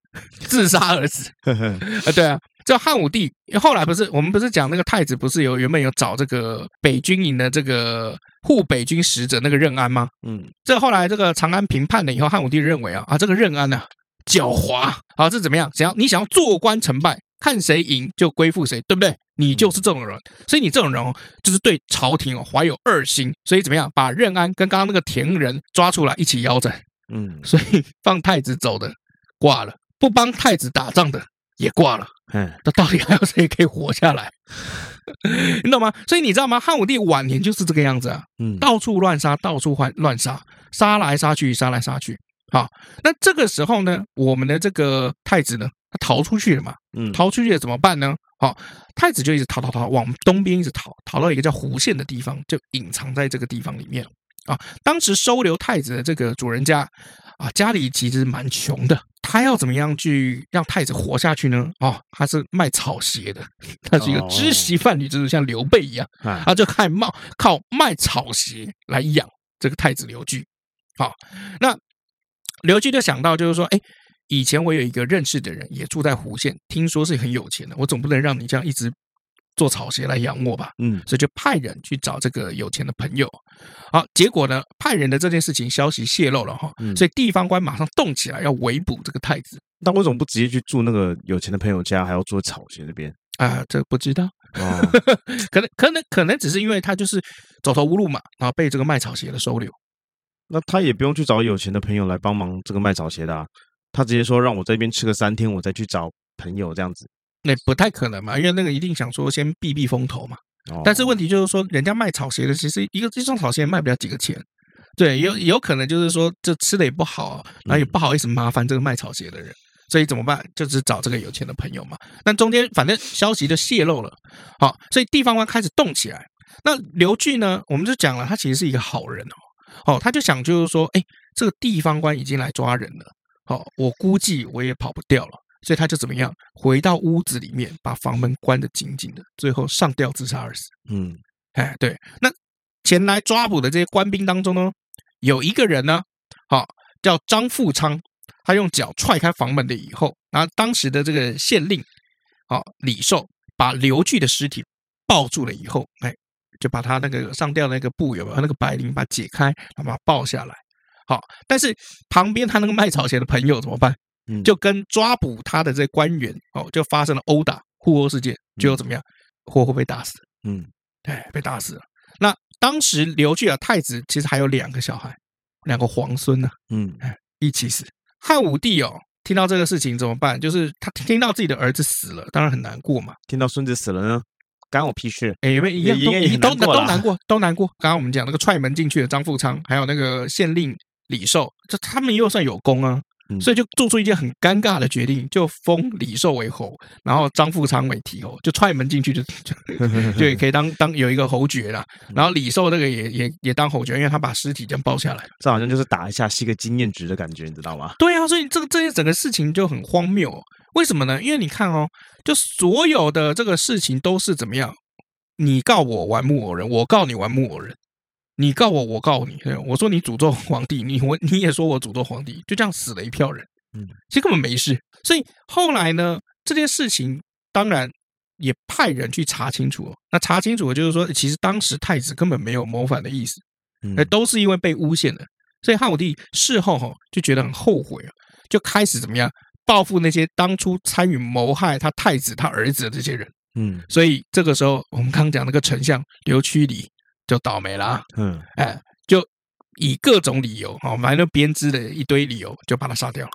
[SPEAKER 1] 自杀而死。啊，对啊。这汉武帝后来不是我们不是讲那个太子不是有原本有找这个北军营的这个护北军使者那个任安吗？嗯，这后来这个长安平叛了以后，汉武帝认为啊啊这个任安呢狡猾，啊这怎么样？想要你想要做官成败，看谁赢就归附谁，对不对？你就是这种人，所以你这种人哦，就是对朝廷哦怀有二心，所以怎么样把任安跟刚刚那个田仁抓出来一起腰斩？嗯，所以放太子走的挂了，不帮太子打仗的也挂了。嗯，那到底还有谁可以活下来？你懂吗？所以你知道吗？汉武帝晚年就是这个样子啊，嗯，到处乱杀，到处换乱杀，杀来杀去，杀来杀去。好，那这个时候呢，我们的这个太子呢，他逃出去了嘛，嗯，逃出去了怎么办呢？好，太子就一直逃逃逃，往东边一直逃，逃到一个叫湖县的地方，就隐藏在这个地方里面。啊，当时收留太子的这个主人家啊，家里其实蛮穷的。他要怎么样去让太子活下去呢？哦，他是卖草鞋的，他是一个知席贩履，就是像刘备一样，他就靠卖靠卖草鞋来养这个太子刘据。好，那刘据就想到，就是说，哎。以前我有一个认识的人，也住在湖县，听说是很有钱的。我总不能让你这样一直做草鞋来养我吧？嗯，所以就派人去找这个有钱的朋友。好，结果呢，派人的这件事情消息泄露了哈，所以地方官马上动起来要围捕这个太子。
[SPEAKER 4] 那为什么不直接去住那个有钱的朋友家，还要做草鞋那边
[SPEAKER 1] 啊？这不知道，哦、可能可能可能只是因为他就是走投无路嘛，然后被这个卖草鞋的收留。
[SPEAKER 4] 那他也不用去找有钱的朋友来帮忙这个卖草鞋的啊。他直接说让我这边吃个三天，我再去找朋友这样子，
[SPEAKER 1] 那不太可能嘛，因为那个一定想说先避避风头嘛。哦但是问题就是说，人家卖草鞋的，其实一个一双草鞋卖不了几个钱，对，有有可能就是说这吃的也不好，然后也不好意思麻烦这个卖草鞋的人，所以怎么办？就只找这个有钱的朋友嘛。但中间反正消息就泄露了，好，所以地方官开始动起来。那刘据呢，我们就讲了，他其实是一个好人哦，哦，他就想就是说，哎，这个地方官已经来抓人了。哦，我估计我也跑不掉了，所以他就怎么样，回到屋子里面，把房门关得紧紧的，最后上吊自杀而死。嗯，哎，对，那前来抓捕的这些官兵当中呢，有一个人呢，好叫张富昌，他用脚踹开房门的以后，然后当时的这个县令，好李寿，把刘据的尸体抱住了以后，哎，就把他那个上吊那个布有没有那个白绫把它解开，然后把它抱下来。好，但是旁边他那个卖草鞋的朋友怎么办？嗯，就跟抓捕他的这官员哦，就发生了殴打互殴事件，最后怎么样？活活被打死。嗯，哎，被打死了。那当时刘据啊，太子其实还有两个小孩，两个皇孙呢。嗯，哎，一起死。汉武帝哦，听到这个事情怎么办？就是他听到自己的儿子死了，当然很难过嘛。
[SPEAKER 4] 听到孙子死了呢，干我屁事。
[SPEAKER 1] 哎，一样都都都难过，都难过。刚刚我们讲那个踹门进去的张富昌，还有那个县令。李寿，这他们又算有功啊，所以就做出一件很尴尬的决定，就封李寿为侯，然后张富昌为提侯，就踹门进去就就 就也可以当当有一个侯爵了。然后李寿那个也也也当侯爵，因为他把尸体这样抱下来，
[SPEAKER 4] 这好像就是打一下是一个经验值的感觉，你知道吗？
[SPEAKER 1] 对啊，所以这个这些整个事情就很荒谬哦。为什么呢？因为你看哦，就所有的这个事情都是怎么样？你告我玩木偶人，我告你玩木偶人。你告我，我告你。我说你诅咒皇帝，你我你也说我诅咒皇帝，就这样死了一票人。嗯，其实根本没事。所以后来呢，这件事情当然也派人去查清楚。那查清楚的就是说，其实当时太子根本没有谋反的意思，哎，都是因为被诬陷的。所以汉武帝事后哈就觉得很后悔啊，就开始怎么样报复那些当初参与谋害他太子他儿子的这些人。嗯，所以这个时候我们刚刚讲那个丞相刘屈离。就倒霉了，嗯，哎，就以各种理由，哦，反正编织的一堆理由，就把他杀掉了，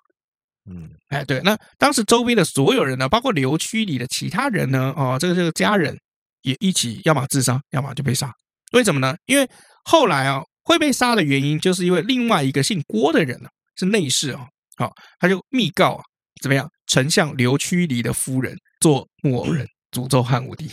[SPEAKER 1] 嗯，哎，对，那当时周边的所有人呢，包括刘区里的其他人呢，哦，这个这个家人也一起，要么自杀，要么就被杀。为什么呢？因为后来啊，会被杀的原因，就是因为另外一个姓郭的人呢，是内侍啊，好，他就密告啊，怎么样，丞相刘屈里的夫人做木偶人，诅咒汉武帝，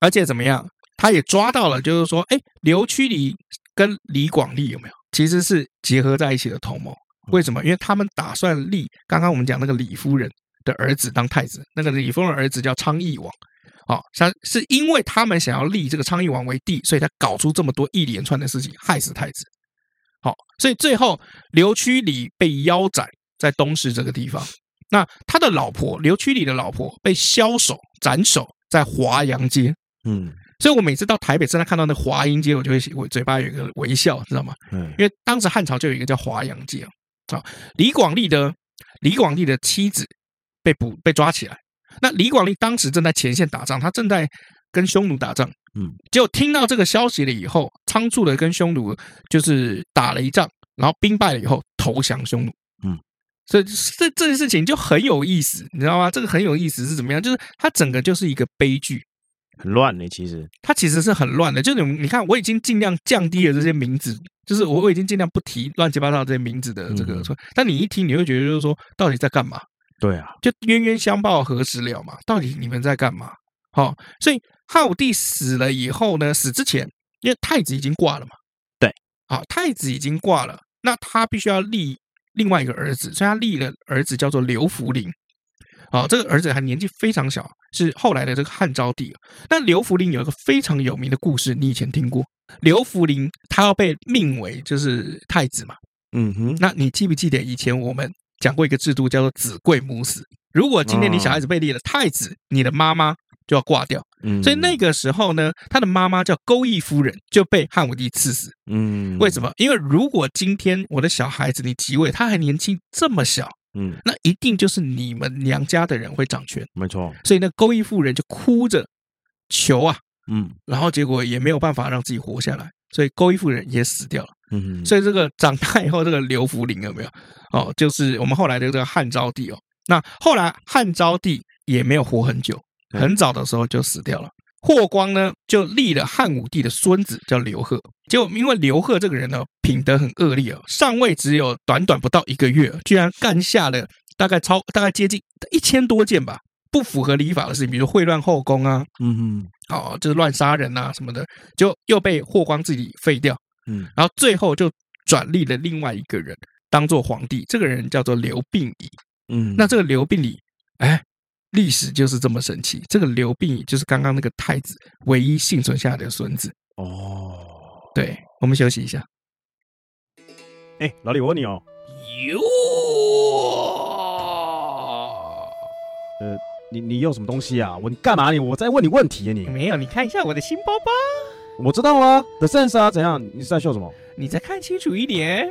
[SPEAKER 1] 而且怎么样？他也抓到了，就是说，哎，刘屈里跟李广利有没有其实是结合在一起的同谋？为什么？因为他们打算立刚刚我们讲那个李夫人的儿子当太子，那个李夫人儿子叫昌邑王，好，他是因为他们想要立这个昌邑王为帝，所以他搞出这么多一连串的事情，害死太子。好，所以最后刘屈里被腰斩在东市这个地方，那他的老婆刘屈里的老婆被枭首斩首在华阳街，嗯。所以我每次到台北，真的看到那华阴街，我就会我嘴巴有一个微笑，知道吗？嗯，因为当时汉朝就有一个叫华阳街啊。李广利的李广利的妻子被捕被抓起来，那李广利当时正在前线打仗，他正在跟匈奴打仗。嗯，结果听到这个消息了以后，仓促的跟匈奴就是打了一仗，然后兵败了以后投降匈奴。嗯，所以这这件事情就很有意思，你知道吗？这个很有意思是怎么样？就是它整个就是一个悲剧。
[SPEAKER 4] 很乱的，其实
[SPEAKER 1] 它其实是很乱的。就是你看，我已经尽量降低了这些名字，就是我我已经尽量不提乱七八糟这些名字的这个。嗯、但你一听，你会觉得就是说，到底在干嘛？
[SPEAKER 4] 对啊，
[SPEAKER 1] 就冤冤相报何时了嘛？到底你们在干嘛？好、哦，所以汉武帝死了以后呢，死之前，因为太子已经挂了嘛。
[SPEAKER 4] 对，
[SPEAKER 1] 啊，太子已经挂了，那他必须要立另外一个儿子，所以他立了儿子叫做刘福陵。啊，这个儿子还年纪非常小，是后来的这个汉昭帝。那刘弗陵有一个非常有名的故事，你以前听过？刘弗陵他要被命为就是太子嘛。嗯哼，那你记不记得以前我们讲过一个制度叫做子贵母死？如果今天你小孩子被立了太子，你的妈妈就要挂掉。嗯，所以那个时候呢，他的妈妈叫勾弋夫人就被汉武帝赐死。嗯，为什么？因为如果今天我的小孩子你即位，他还年轻这么小。嗯，那一定就是你们娘家的人会掌权，
[SPEAKER 4] 没错。
[SPEAKER 1] 所以那勾弋夫人就哭着求啊，嗯，然后结果也没有办法让自己活下来，所以勾弋夫人也死掉了。嗯，所以这个长大以后，这个刘福陵有没有？哦，就是我们后来的这个汉昭帝哦。那后来汉昭帝也没有活很久，很早的时候就死掉了。霍光呢，就立了汉武帝的孙子叫刘贺，结果因为刘贺这个人呢，品德很恶劣哦，上位只有短短不到一个月，居然干下了大概超大概接近一千多件吧不符合礼法的事情，比如秽乱后宫啊，嗯嗯，哦，就是乱杀人啊什么的，就又被霍光自己废掉，嗯，然后最后就转立了另外一个人当做皇帝，这个人叫做刘病已，嗯，那这个刘病已，哎。历史就是这么神奇，这个刘病已就是刚刚那个太子唯一幸存下来的孙子哦。对，我们休息一下。
[SPEAKER 4] 哎，老李，我问你哦。哟。呃，你你用什么东西啊？我你干嘛你？我在问你问题啊你。
[SPEAKER 1] 没有，你看一下我的新包包。
[SPEAKER 4] 我知道啊，The Sense 啊，怎样？你是在笑什么？
[SPEAKER 1] 你再看清楚一点。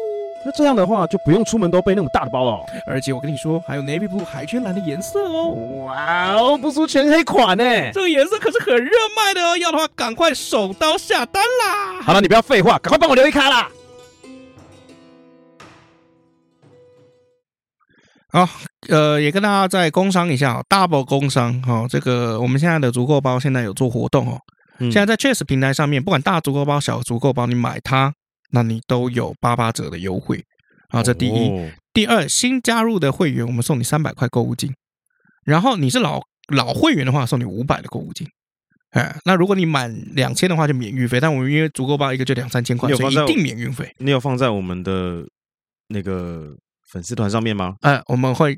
[SPEAKER 4] 那这样的话，就不用出门都背那么大的包了，哦。
[SPEAKER 1] 而且我跟你说，还有 navy blue 海军蓝的颜色哦。
[SPEAKER 4] 哇哦，不出全黑款呢。
[SPEAKER 1] 这个颜色可是很热卖的哦，要的话赶快手刀下单啦！
[SPEAKER 4] 好了，你不要废话，赶快帮我留一卡啦。
[SPEAKER 1] 好，呃，也跟大家再工商一下，double 工商哈，这个我们现在的足够包现在有做活动哦。嗯、现在在 Chess 平台上面，不管大足够包、小足够包，你买它。那你都有八八折的优惠啊！这第一，哦、第二，新加入的会员，我们送你三百块购物金。然后你是老老会员的话，送你五百的购物金。哎，那如果你满两千的话，就免运费。但我们因为足够包一个就两三千块，所以一定免运费。
[SPEAKER 4] 你有放在我们的那个粉丝团上面吗？
[SPEAKER 1] 哎，我们会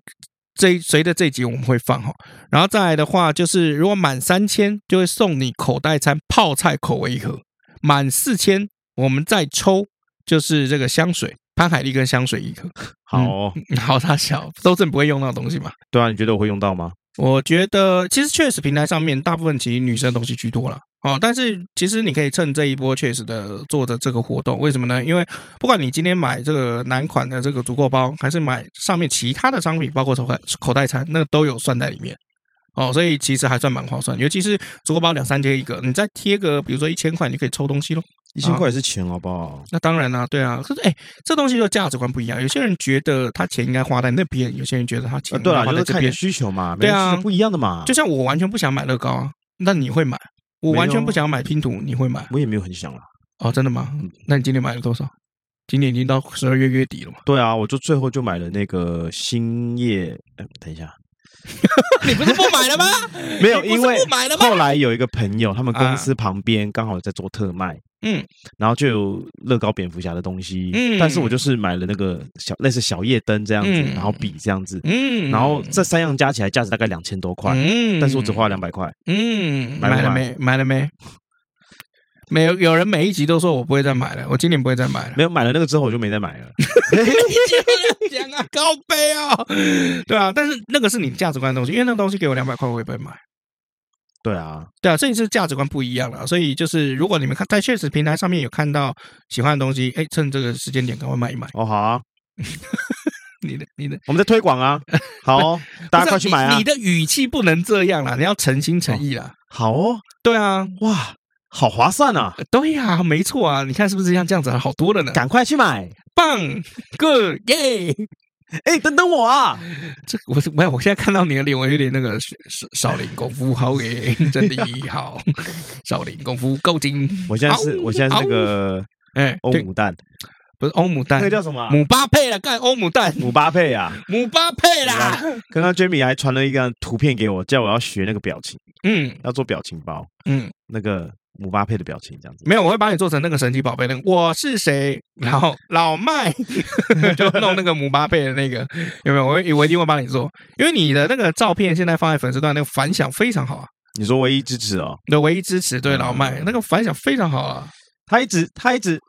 [SPEAKER 1] 这随着这集我们会放哈。然后再来的话，就是如果满三千，就会送你口袋餐泡菜口味一盒。满四千。我们再抽，就是这个香水，潘海利跟香水一个。
[SPEAKER 4] 好、哦
[SPEAKER 1] 嗯，好大小，周正不会用到的东西嘛？
[SPEAKER 4] 对啊，你觉得我会用到吗？
[SPEAKER 1] 我觉得其实确实平台上面大部分其实女生的东西居多了哦，但是其实你可以趁这一波确实的做的这个活动，为什么呢？因为不管你今天买这个男款的这个足够包，还是买上面其他的商品，包括口袋口袋餐，那个都有算在里面。哦，所以其实还算蛮划算，尤其是足够包两三千一个，你再贴个比如说一千块，你可以抽东西喽。
[SPEAKER 4] 一千块也是钱，好不好？
[SPEAKER 1] 那当然啦，对啊。可是哎，这东西就价值观不一样，有些人觉得他钱应该花在那边，有些人觉得他钱应该花在这边。
[SPEAKER 4] 需求嘛，对啊，不一样的嘛。
[SPEAKER 1] 就像我完全不想买乐高啊，那你会买？我完全不想买拼图，你会买？
[SPEAKER 4] 我也没有很想了。
[SPEAKER 1] 哦，真的吗？那你今年买了多少？今年已经到十二月月底了嘛？
[SPEAKER 4] 对啊，我就最后就买了那个星夜。哎，等一下。
[SPEAKER 1] 你不是不买了吗？
[SPEAKER 4] 没有，因为后来有一个朋友，他们公司旁边刚好在做特卖，嗯，然后就有乐高蝙蝠侠的东西，嗯，但是我就是买了那个小类似小夜灯这样子，然后笔这样子，嗯，然后这三样加起来价值大概两千多块，嗯，但是我只花了两百块，嗯，
[SPEAKER 1] 买了没？买了没？没有，有人每一集都说我不会再买了，我今年不会再买了。
[SPEAKER 4] 没有买了那个之后，我就没再买了。
[SPEAKER 1] 讲啊，高杯哦，对啊，但是那个是你价值观的东西，因为那个东西给我两百块，我也不会买。
[SPEAKER 4] 对啊，
[SPEAKER 1] 对啊，所以是价值观不一样了。所以就是，如果你们看在确实平台上面有看到喜欢的东西，哎，趁这个时间点赶快买一买。
[SPEAKER 4] 哦，好啊，
[SPEAKER 1] 你 的你的，
[SPEAKER 4] 我们在推广啊，好哦，大家快去买啊！
[SPEAKER 1] 你的语气不能这样啦，你要诚心诚意啦。
[SPEAKER 4] 好哦，
[SPEAKER 1] 对啊，
[SPEAKER 4] 哇。好划算啊！
[SPEAKER 1] 对呀、啊，没错啊，你看是不是像这样子好多了呢？
[SPEAKER 4] 赶快去买，
[SPEAKER 1] 棒，good，耶！
[SPEAKER 4] 哎，等等我啊！
[SPEAKER 1] 这我是没有，我现在看到你的脸，我有点那个少林功夫好耶，真的好，少林功夫够精。
[SPEAKER 4] 我现在是，我现在是那个哎，欧姆蛋，
[SPEAKER 1] 不是欧姆蛋，
[SPEAKER 4] 那个叫什么？
[SPEAKER 1] 姆巴佩了，干欧姆蛋，
[SPEAKER 4] 姆巴佩啊，
[SPEAKER 1] 姆巴佩啦。
[SPEAKER 4] 刚刚 Jamie 还传了一个图片给我，叫我要学那个表情，嗯，要做表情包，嗯，那个。姆巴佩的表情这样子，
[SPEAKER 1] 没有，我会把你做成那个神奇宝贝那个我是谁，然后老麦 就弄那个姆巴佩的那个有没有？我我一定会帮你做，因为你的那个照片现在放在粉丝团，那个反响非常好啊。
[SPEAKER 4] 你说唯一支持哦，
[SPEAKER 1] 对，唯一支持，对老麦那个反响非常好啊，
[SPEAKER 4] 他一直他一直。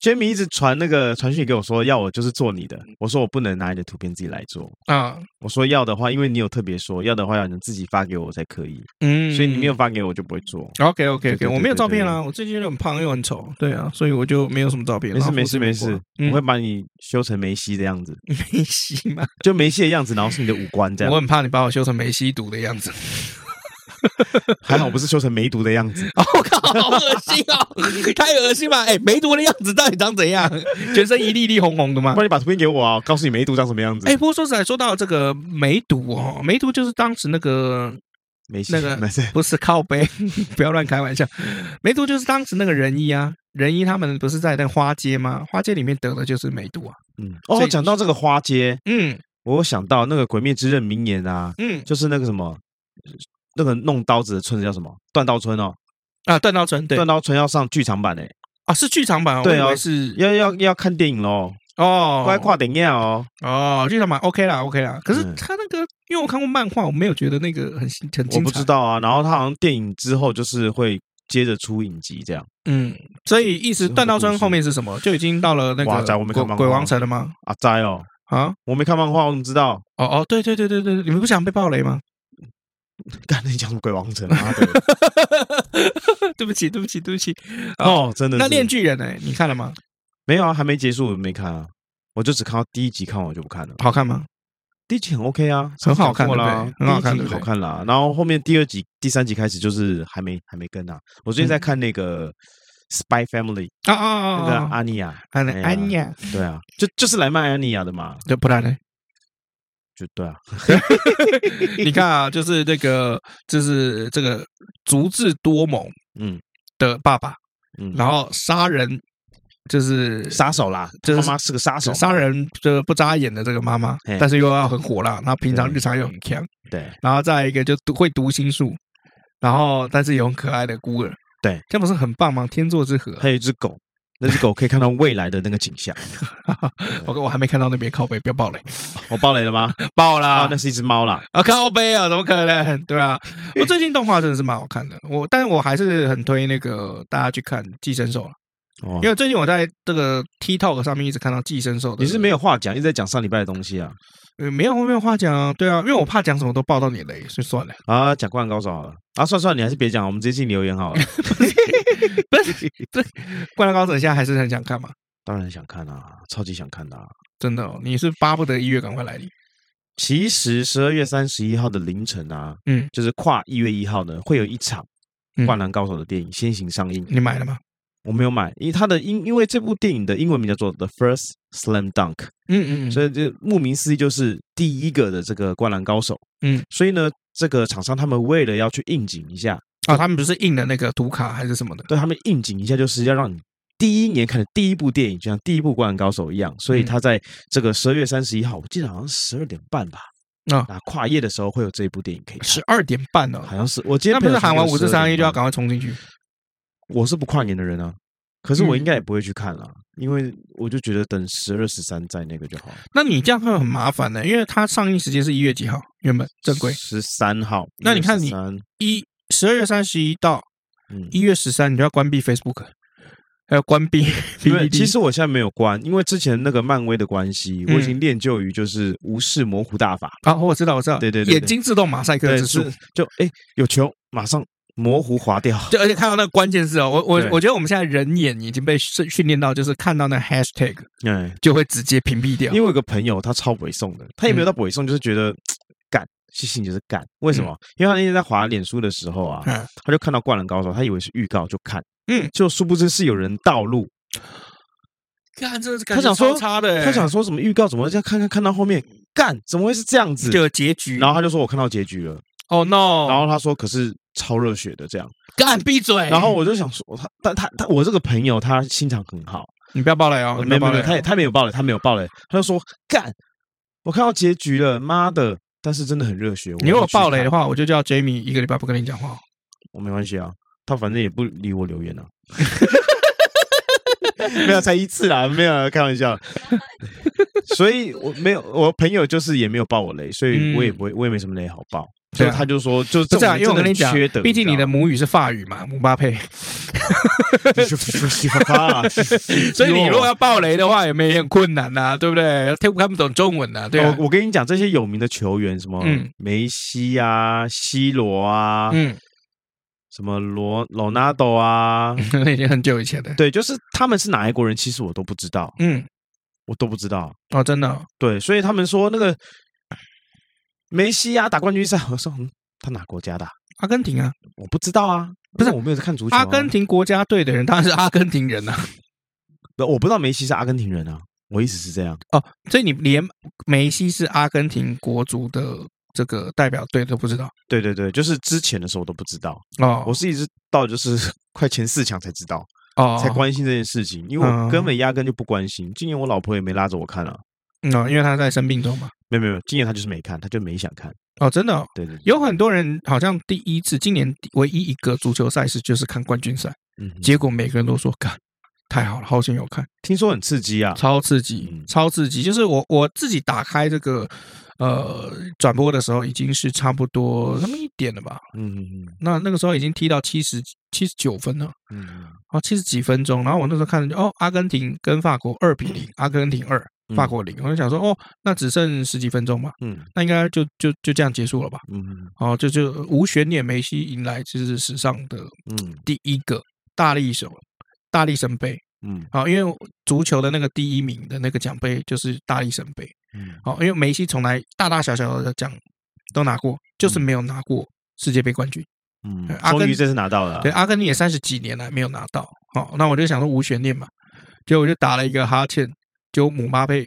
[SPEAKER 4] Jamie 一直传那个传讯给我说要我就是做你的，我说我不能拿你的图片自己来做啊。我说要的话，因为你有特别说要的话，要你自己发给我才可以。嗯，所以你没有发给我就不会做。
[SPEAKER 1] OK OK OK，我没有照片啊，我最近又很胖又很丑，对啊，所以我就没有什么照片。
[SPEAKER 4] 没事没事没事，我会把你修成梅西的样子。
[SPEAKER 1] 梅西吗？
[SPEAKER 4] 就梅西的样子，然后是你的五官这样。
[SPEAKER 1] 我很怕你把我修成梅西毒的样子。
[SPEAKER 4] 还好不是修成梅毒的样子，
[SPEAKER 1] 我、哦、靠，好恶心啊、哦！太恶心吧？哎、欸，梅毒的样子到底长怎样？全身一粒粒红红的吗？
[SPEAKER 4] 不然你把图片给我啊，告诉你梅毒长什么样子。
[SPEAKER 1] 哎、欸，不过说实在，说到这个梅毒哦，梅毒就是当时那个
[SPEAKER 4] 梅西
[SPEAKER 1] 那个不是靠背，不要乱开玩笑。梅毒就是当时那个仁医啊，仁医他们不是在那花街吗？花街里面得的就是梅毒啊。
[SPEAKER 4] 嗯，哦，讲到这个花街，嗯，我想到那个《鬼灭之刃》名言啊，嗯，就是那个什么。那个弄刀子的村子叫什么？断刀村哦，
[SPEAKER 1] 啊，断刀村，对，
[SPEAKER 4] 断刀村要上剧场版诶，
[SPEAKER 1] 啊，是剧场版哦，
[SPEAKER 4] 对啊，
[SPEAKER 1] 是
[SPEAKER 4] 要要要看电影喽，哦，快跨点样哦，
[SPEAKER 1] 哦，剧场版 OK 啦，OK 啦，可是他那个，因为我看过漫画，我没有觉得那个很很精彩，
[SPEAKER 4] 我不知道啊，然后他好像电影之后就是会接着出影集这样，
[SPEAKER 1] 嗯，所以意思断刀村后面是什么？就已经到了那个鬼鬼王城了吗？
[SPEAKER 4] 啊，在哦，啊，我没看漫画，我怎么知道？
[SPEAKER 1] 哦哦，对对对对对，你们不想被暴雷吗？
[SPEAKER 4] 刚才你讲什么鬼王城啊？
[SPEAKER 1] 对不起，对不起，对不起。
[SPEAKER 4] 哦，真的。
[SPEAKER 1] 那链锯人呢？你看了吗？
[SPEAKER 4] 没有啊，还没结束，我没看啊。我就只看到第一集，看完我就不看了。
[SPEAKER 1] 好看吗？
[SPEAKER 4] 第一集很 OK 啊，
[SPEAKER 1] 很好看啦，很好看，
[SPEAKER 4] 好看啦。然后后面第二集、第三集开始就是还没还没跟啊。我最近在看那个《Spy Family》啊啊啊，那个阿尼亚，
[SPEAKER 1] 安安尼亚，
[SPEAKER 4] 对啊，就就是来卖安尼亚的嘛，
[SPEAKER 1] 对不然呢？
[SPEAKER 4] 就对啊，
[SPEAKER 1] 你看啊，就是那个，就是这个足智多谋，嗯，的爸爸，嗯，然后杀人就是
[SPEAKER 4] 杀手啦，就是妈妈是个杀手，
[SPEAKER 1] 杀人就不眨眼的这个妈妈，但是又要很火辣，然后平常日常又很强，
[SPEAKER 4] 对，
[SPEAKER 1] 然后再一个就读会读心术，然后但是有很可爱的孤儿，
[SPEAKER 4] 对，
[SPEAKER 1] 这不是很棒吗？天作之合，
[SPEAKER 4] 还有一只狗。那只狗可以看到未来的那个景象。
[SPEAKER 1] 我我还没看到那边靠背，不要爆雷。
[SPEAKER 4] 我爆雷了吗？
[SPEAKER 1] 爆了，啊，
[SPEAKER 4] 那是一只猫啦。
[SPEAKER 1] 啊，靠背啊，怎么可能？对啊，我最近动画真的是蛮好看的。我，但是我还是很推那个大家去看《寄生兽》了。哦，因为最近我在这个 TikTok 上面一直看到《寄生兽》。
[SPEAKER 4] 你是没有话讲，一直在讲上礼拜的东西啊？
[SPEAKER 1] 呃，没有，我没有话讲啊。对啊，因为我怕讲什么都爆到你雷，所以算了。
[SPEAKER 4] 啊，讲《灌篮高手》好了。啊，算算，你还是别讲，我们直接进留言好了。
[SPEAKER 1] 不是，对，《灌篮高手》现在还是很想看吗？
[SPEAKER 4] 当然想看啊，超级想看的。
[SPEAKER 1] 啊真的哦，你是巴不得一月赶快来临。
[SPEAKER 4] 其实十二月三十一号的凌晨啊，嗯，就是跨一月一号呢，会有一场《灌篮高手》的电影先行上映。
[SPEAKER 1] 你买了吗？
[SPEAKER 4] 我没有买，因为它的英，因为这部电影的英文名叫做《The First Slam Dunk》，嗯嗯，所以就顾名思义就是第一个的这个灌篮高手，嗯，所以呢，这个厂商他们为了要去应景一下
[SPEAKER 1] 啊，他们不是印的那个图卡还是什么的，
[SPEAKER 4] 对他们应景一下，就是要让你第一年看的第一部电影，就像第一部灌篮高手一样，所以他在这个十二月三十一号，我记得好像十二点半吧，啊，跨夜的时候会有这一部电影可以看，
[SPEAKER 1] 十二点半呢，
[SPEAKER 4] 好像是，我今天
[SPEAKER 1] 那不是喊完五四三二一就要赶快冲进去。
[SPEAKER 4] 我是不跨年的人啊，可是我应该也不会去看了，嗯、因为我就觉得等十二十三再那个就好。
[SPEAKER 1] 那你这样会很麻烦的，因为它上映时间是一月几号？原本正规
[SPEAKER 4] 十三号。
[SPEAKER 1] 那你看你一十二月三十一到一月十三，你就要关闭 Facebook，还要关闭。
[SPEAKER 4] 因为其实我现在没有关，因为之前那个漫威的关系，我已经练就于就是无视模糊大法。
[SPEAKER 1] 啊，我知道，我知道，
[SPEAKER 4] 对对对，
[SPEAKER 1] 眼睛自动马赛克之术，
[SPEAKER 4] 就哎有球马上。模糊划掉，
[SPEAKER 1] 就而且看到那个关键字哦，我我我觉得我们现在人眼已经被训训练到，就是看到那 hashtag，嗯，就会直接屏蔽掉。
[SPEAKER 4] 因为我有个朋友他超不会送的，他也没有到不会送，就是觉得 干，细心就是干。为什么？因为他那天在滑脸书的时候啊，他就看到灌篮高手，他以为是预告就看，嗯，就殊不知是有人盗录。
[SPEAKER 1] 看这他想说差的，
[SPEAKER 4] 他想说什么预告怎么这样？看看看到后面，干怎么会是这样子？
[SPEAKER 1] 就有结局，
[SPEAKER 4] 然后他就说我看到结局了。
[SPEAKER 1] 哦、oh, no！
[SPEAKER 4] 然后他说可是超热血的这样，
[SPEAKER 1] 干闭嘴！
[SPEAKER 4] 然后我就想说他，但他他我这个朋友他心肠很好，
[SPEAKER 1] 你不要爆雷哦，
[SPEAKER 4] 没有没有，他也他没有爆雷，他没有爆雷，他就说干，我看到结局了，妈的！但是真的很热血。
[SPEAKER 1] 你如果爆雷的话，我就叫 Jamie 一个礼拜不跟你讲话。
[SPEAKER 4] 我没关系啊，他反正也不理我留言啊。没有，才一次啦，没有开玩笑。所以我没有，我朋友就是也没有爆我雷，所以我也不会，我也没什么雷好爆。所以他就说，就这样，
[SPEAKER 1] 因为我跟你讲，毕竟你的母语是法语嘛，姆巴佩。所以你如果要爆雷的话，也没很困难呐，对不对？听看不懂中文呐，对。
[SPEAKER 4] 我我跟你讲，这些有名的球员，什么梅西啊、C 罗啊，嗯。什么罗罗纳多啊？
[SPEAKER 1] 那已经很久以前的。
[SPEAKER 4] 对，就是他们是哪一国人，其实我都不知道。嗯，我都不知道
[SPEAKER 1] 哦，真的。
[SPEAKER 4] 对，所以他们说那个梅西啊，打冠军赛，我说嗯，他哪国家的？
[SPEAKER 1] 阿根廷啊，
[SPEAKER 4] 我不知道啊，不是我没有在看足球。
[SPEAKER 1] 阿根廷国家队的人当然是阿根廷人啊。
[SPEAKER 4] 不，我不知道梅西是阿根廷人啊。我意思是这样
[SPEAKER 1] 哦，所以你连梅西是阿根廷国足的。这个代表队都不知道，
[SPEAKER 4] 对对对，就是之前的时候都不知道哦。我是一直到就是 快前四强才知道哦，才关心这件事情，因为我根本压根就不关心。今年我老婆也没拉着我看啊，
[SPEAKER 1] 嗯，因为他在生病中嘛。
[SPEAKER 4] 没有没有，今年他就是没看，他就没想看
[SPEAKER 1] 哦，真的。
[SPEAKER 4] 对对，
[SPEAKER 1] 有很多人好像第一次，今年唯一一个足球赛事就是看冠军赛，嗯，结果每个人都说看太好了，好想有看，
[SPEAKER 4] 听说很刺激啊，
[SPEAKER 1] 超刺激，超刺激。就是我我自己打开这个。呃，转播的时候已经是差不多那么一点了吧？嗯嗯嗯。那那个时候已经踢到七十七十九分了。嗯。哦，七十几分钟，然后我那时候看着，哦，阿根廷跟法国二比零，阿根廷二，法国零。我就想说，哦，那只剩十几分钟嘛。嗯。那应该就就就这样结束了吧？嗯。哦，就就无悬念，梅西迎来就是史上的嗯第一个大力手，大力神杯。嗯。好，因为足球的那个第一名的那个奖杯就是大力神杯。嗯，好，因为梅西从来大大小小的奖都拿过，就是没有拿过世界杯冠军。
[SPEAKER 4] 嗯，终于这次拿到了。
[SPEAKER 1] 对，阿根廷也三十几年来没有拿到。好，那我就想说无悬念嘛，结果我就打了一个哈欠，就姆巴佩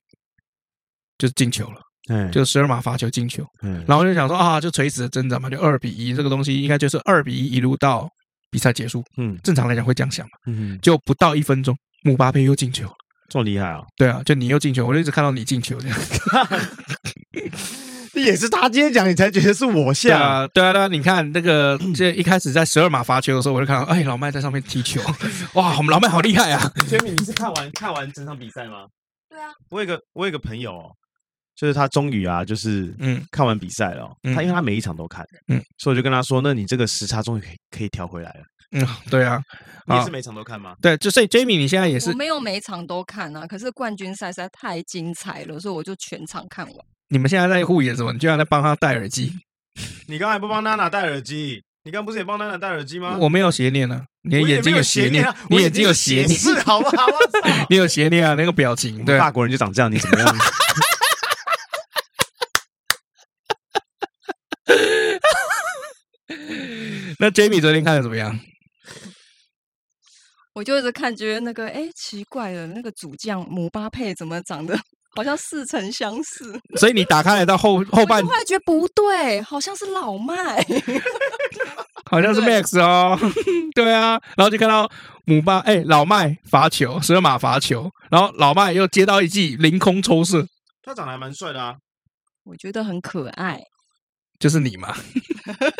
[SPEAKER 1] 就进球了。嗯，就十二码罚球进球。嗯，然后我就想说啊，就垂死的增长嘛，就二比一，这个东西应该就是二比一一路到比赛结束。嗯，正常来讲会这样想嘛。嗯，就不到一分钟，姆巴佩又进球了。
[SPEAKER 4] 这么厉害啊！
[SPEAKER 1] 对啊，就你又进球，我就一直看到你进球这样。
[SPEAKER 4] 也是他今天讲，你才觉得是我下。
[SPEAKER 1] 对啊，对啊，对啊！你看那个，这一开始在十二码罚球的时候，我就看到，哎，老麦在上面踢球。哇，我们老麦好厉害啊
[SPEAKER 4] ！Jamie，你是看完看完整场比赛吗？
[SPEAKER 2] 对啊。
[SPEAKER 4] 我有个我有个朋友，哦就是他终于啊，就是嗯，看完比赛了。他因为他每一场都看，嗯，所以我就跟他说，那你这个时差终于可以可以调回来了。
[SPEAKER 1] 嗯，对啊，
[SPEAKER 4] 你也是每场都看吗？
[SPEAKER 1] 对，就所以 Jamie，你现在也是
[SPEAKER 2] 我没有每场都看啊，可是冠军赛实在太精彩了，所以我就全场看完。
[SPEAKER 1] 你们现在在护眼什么？你居然在帮他戴耳机？
[SPEAKER 4] 你刚才不帮娜娜戴耳机？你刚不是也帮娜娜戴耳机吗？
[SPEAKER 1] 我没有邪念啊，你的眼睛有邪念，你眼睛有邪念，
[SPEAKER 4] 是好不好？
[SPEAKER 1] 你有邪念啊，那个表情，对，
[SPEAKER 4] 法国人就长这样，你怎么样？
[SPEAKER 1] 那 Jamie 昨天看的怎么样？
[SPEAKER 2] 我就一直看，觉得那个哎，奇怪了，那个主将姆巴佩怎么长得好像似曾相识？
[SPEAKER 1] 所以你打开来到后 后半，
[SPEAKER 2] 后来觉得不对，好像是老麦，
[SPEAKER 1] 好像是 Max 哦，对啊，然后就看到姆巴哎老麦罚球，十二码罚球，然后老麦又接到一记凌空抽射，
[SPEAKER 4] 他长得还蛮帅的啊，
[SPEAKER 2] 我觉得很可爱。
[SPEAKER 1] 就是你嘛，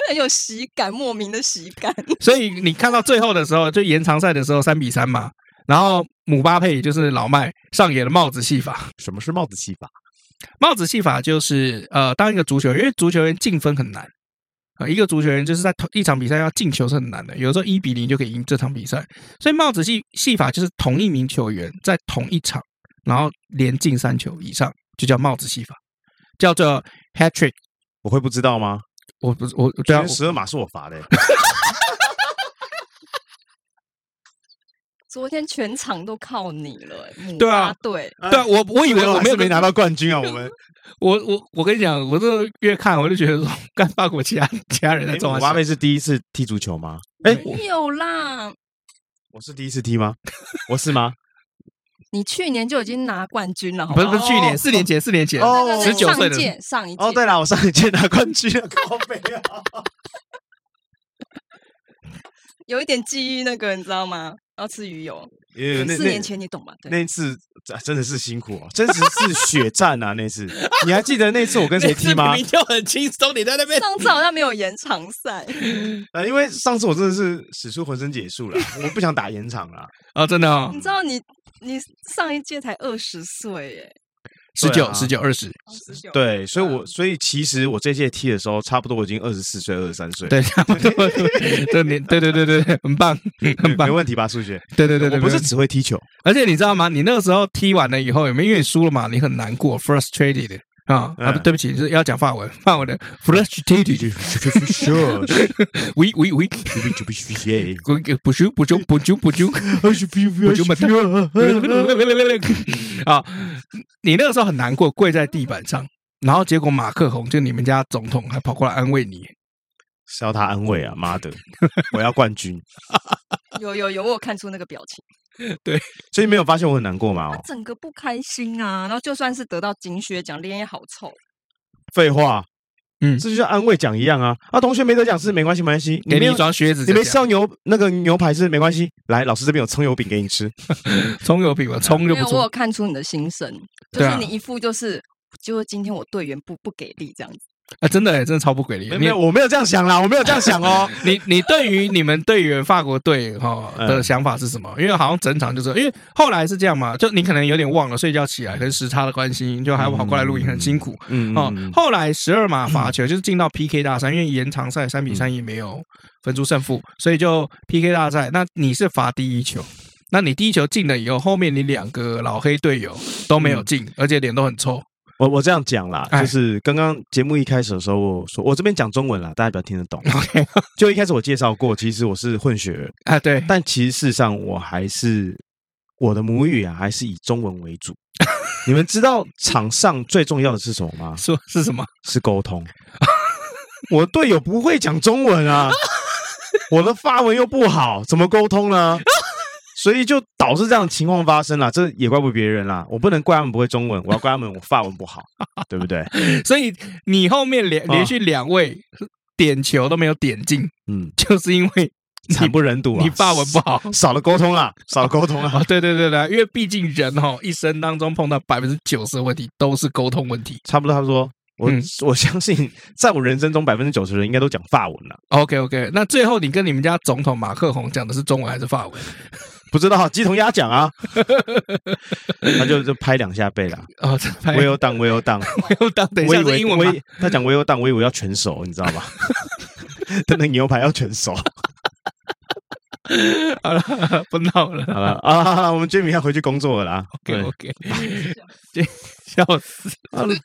[SPEAKER 2] 很有喜感，莫名的喜感。
[SPEAKER 1] 所以你看到最后的时候，就延长赛的时候三比三嘛，然后姆巴佩就是老麦上演了帽子戏法。
[SPEAKER 4] 什么是帽子戏法？
[SPEAKER 1] 帽子戏法就是呃，当一个足球员，因为足球员进分很难啊，一个足球员就是在同一场比赛要进球是很难的，有时候一比零就可以赢这场比赛。所以帽子戏戏法就是同一名球员在同一场，然后连进三球以上，就叫帽子戏法，叫做 hat trick。
[SPEAKER 4] 我会不知道吗？
[SPEAKER 1] 我不是我，对啊，
[SPEAKER 4] 十二码是我罚的。
[SPEAKER 2] 昨天全场都靠你了，
[SPEAKER 1] 对啊，
[SPEAKER 2] 对
[SPEAKER 1] 对啊，我我以为我没有
[SPEAKER 4] 没拿到冠军啊，我们，
[SPEAKER 1] 我我我跟你讲，我这越看我就觉得说，干法国其他其他人在中。
[SPEAKER 4] 姆巴佩是第一次踢足球吗？
[SPEAKER 2] 哎，没有啦，
[SPEAKER 4] 我是第一次踢吗？我是吗？
[SPEAKER 2] 你去年就已经拿冠军了，
[SPEAKER 1] 不是不是去年，四年前，四年前，十九岁的
[SPEAKER 2] 上一届，上一届。
[SPEAKER 4] 哦，对了，我上一届拿冠军了，高飞啊！
[SPEAKER 2] 有一点记忆，那个你知道吗？要吃鱼油。四年前你懂吗？
[SPEAKER 4] 那次真的是辛苦哦，真的是血战啊！那次你还记得那次我 跟谁踢吗？
[SPEAKER 1] 明明就很轻松，你在那边。
[SPEAKER 2] 上次好像没有延长赛。
[SPEAKER 4] 呃，因为上次我真的是使出浑身解数了，我不想打延长了。
[SPEAKER 1] 啊，真的哦。
[SPEAKER 2] 你知道你你上一届才二十岁耶。
[SPEAKER 1] 十九、十九、二十，
[SPEAKER 4] 对，所以，我所以其实我这届踢的时候，差不多我已经二十四岁、二十三岁，
[SPEAKER 1] 对，差不多，对，你，对，对，对，对，很棒，很棒，
[SPEAKER 4] 没问题吧？数学，
[SPEAKER 1] 对，对，对，对，
[SPEAKER 4] 我不是只会踢球，
[SPEAKER 1] 而且你知道吗？你那个时候踢完了以后，有没有？因为输了嘛？你很难过，frustrated。啊啊！对不起，是要讲法文，法文的 frustrated。喂 喂喂，不许不许不许不许不许啊！你那个时候很难过，跪在地板上，然后结果马克宏就你们家总统还跑过来安慰你，
[SPEAKER 4] 是要他安慰啊！妈的，我要冠军！
[SPEAKER 2] 有有有，我有看出那个表情。
[SPEAKER 1] 对，
[SPEAKER 4] 所以没有发现我很难过吗？
[SPEAKER 2] 他整个不开心啊，然后就算是得到金靴奖，脸也好臭。
[SPEAKER 4] 废话，嗯，这就像安慰奖一样啊。啊，同学没得奖是没关系，没关系，
[SPEAKER 1] 给你一双靴子。
[SPEAKER 4] 你没吃到牛那个牛排是没关系，来，老师这边有葱油饼给你吃。
[SPEAKER 1] 葱油饼嘛，葱就不错。
[SPEAKER 2] 我有看出你的心声，就是你一副就是，就是今天我队员不不给力这样子。
[SPEAKER 1] 啊，真的，真的超不给力。
[SPEAKER 4] 没有，我没有这样想啦，我没有这样想哦。
[SPEAKER 1] 你你对于你们队员法国队哈的想法是什么？因为好像整场就是，因为后来是这样嘛，就你可能有点忘了，睡觉起来跟时差的关系，就还要跑过来录影，很辛苦。嗯哦，后来十二码罚球就是进到 PK 大赛，因为延长赛三比三也没有分出胜负，所以就 PK 大赛。那你是罚第一球，那你第一球进了以后，后面你两个老黑队友都没有进，而且脸都很臭。
[SPEAKER 4] 我我这样讲啦，就是刚刚节目一开始的时候，我说我这边讲中文啦，大家比较听得懂。OK，就一开始我介绍过，其实我是混血儿
[SPEAKER 1] 啊，对。
[SPEAKER 4] 但其实事实上，我还是我的母语啊，还是以中文为主。你们知道场上最重要的是什么吗？
[SPEAKER 1] 说是什么？
[SPEAKER 4] 是沟通。我队友不会讲中文啊，我的发文又不好，怎么沟通呢？所以就导致这样的情况发生了，这也怪不别人啦。我不能怪他们不会中文，我要怪他们我法文不好，对不对？
[SPEAKER 1] 所以你后面连连续两位点球都没有点进，嗯，就是因为
[SPEAKER 4] 惨不忍睹啊，
[SPEAKER 1] 你法文不好，
[SPEAKER 4] 少了沟通啊，少了沟通啊。
[SPEAKER 1] 对对对对，因为毕竟人哈一生当中碰到百分之九十的问题都是沟通问题，
[SPEAKER 4] 差不多。他说我我相信，在我人生中百分之九十的人应该都讲法文了。
[SPEAKER 1] OK OK，那最后你跟你们家总统马克宏讲的是中文还是法文？
[SPEAKER 4] 不知道，鸡同鸭讲啊，他就就拍两下背了。哦，Well done，Well done，Well
[SPEAKER 1] done。等一下，英文
[SPEAKER 4] 他讲 Well done，我以为要全熟，你知道吗？他那牛排要全熟。
[SPEAKER 1] 好了，不闹了，
[SPEAKER 4] 好了啊，我们 Jimmy 要回去工作了啦。
[SPEAKER 1] OK OK，笑死，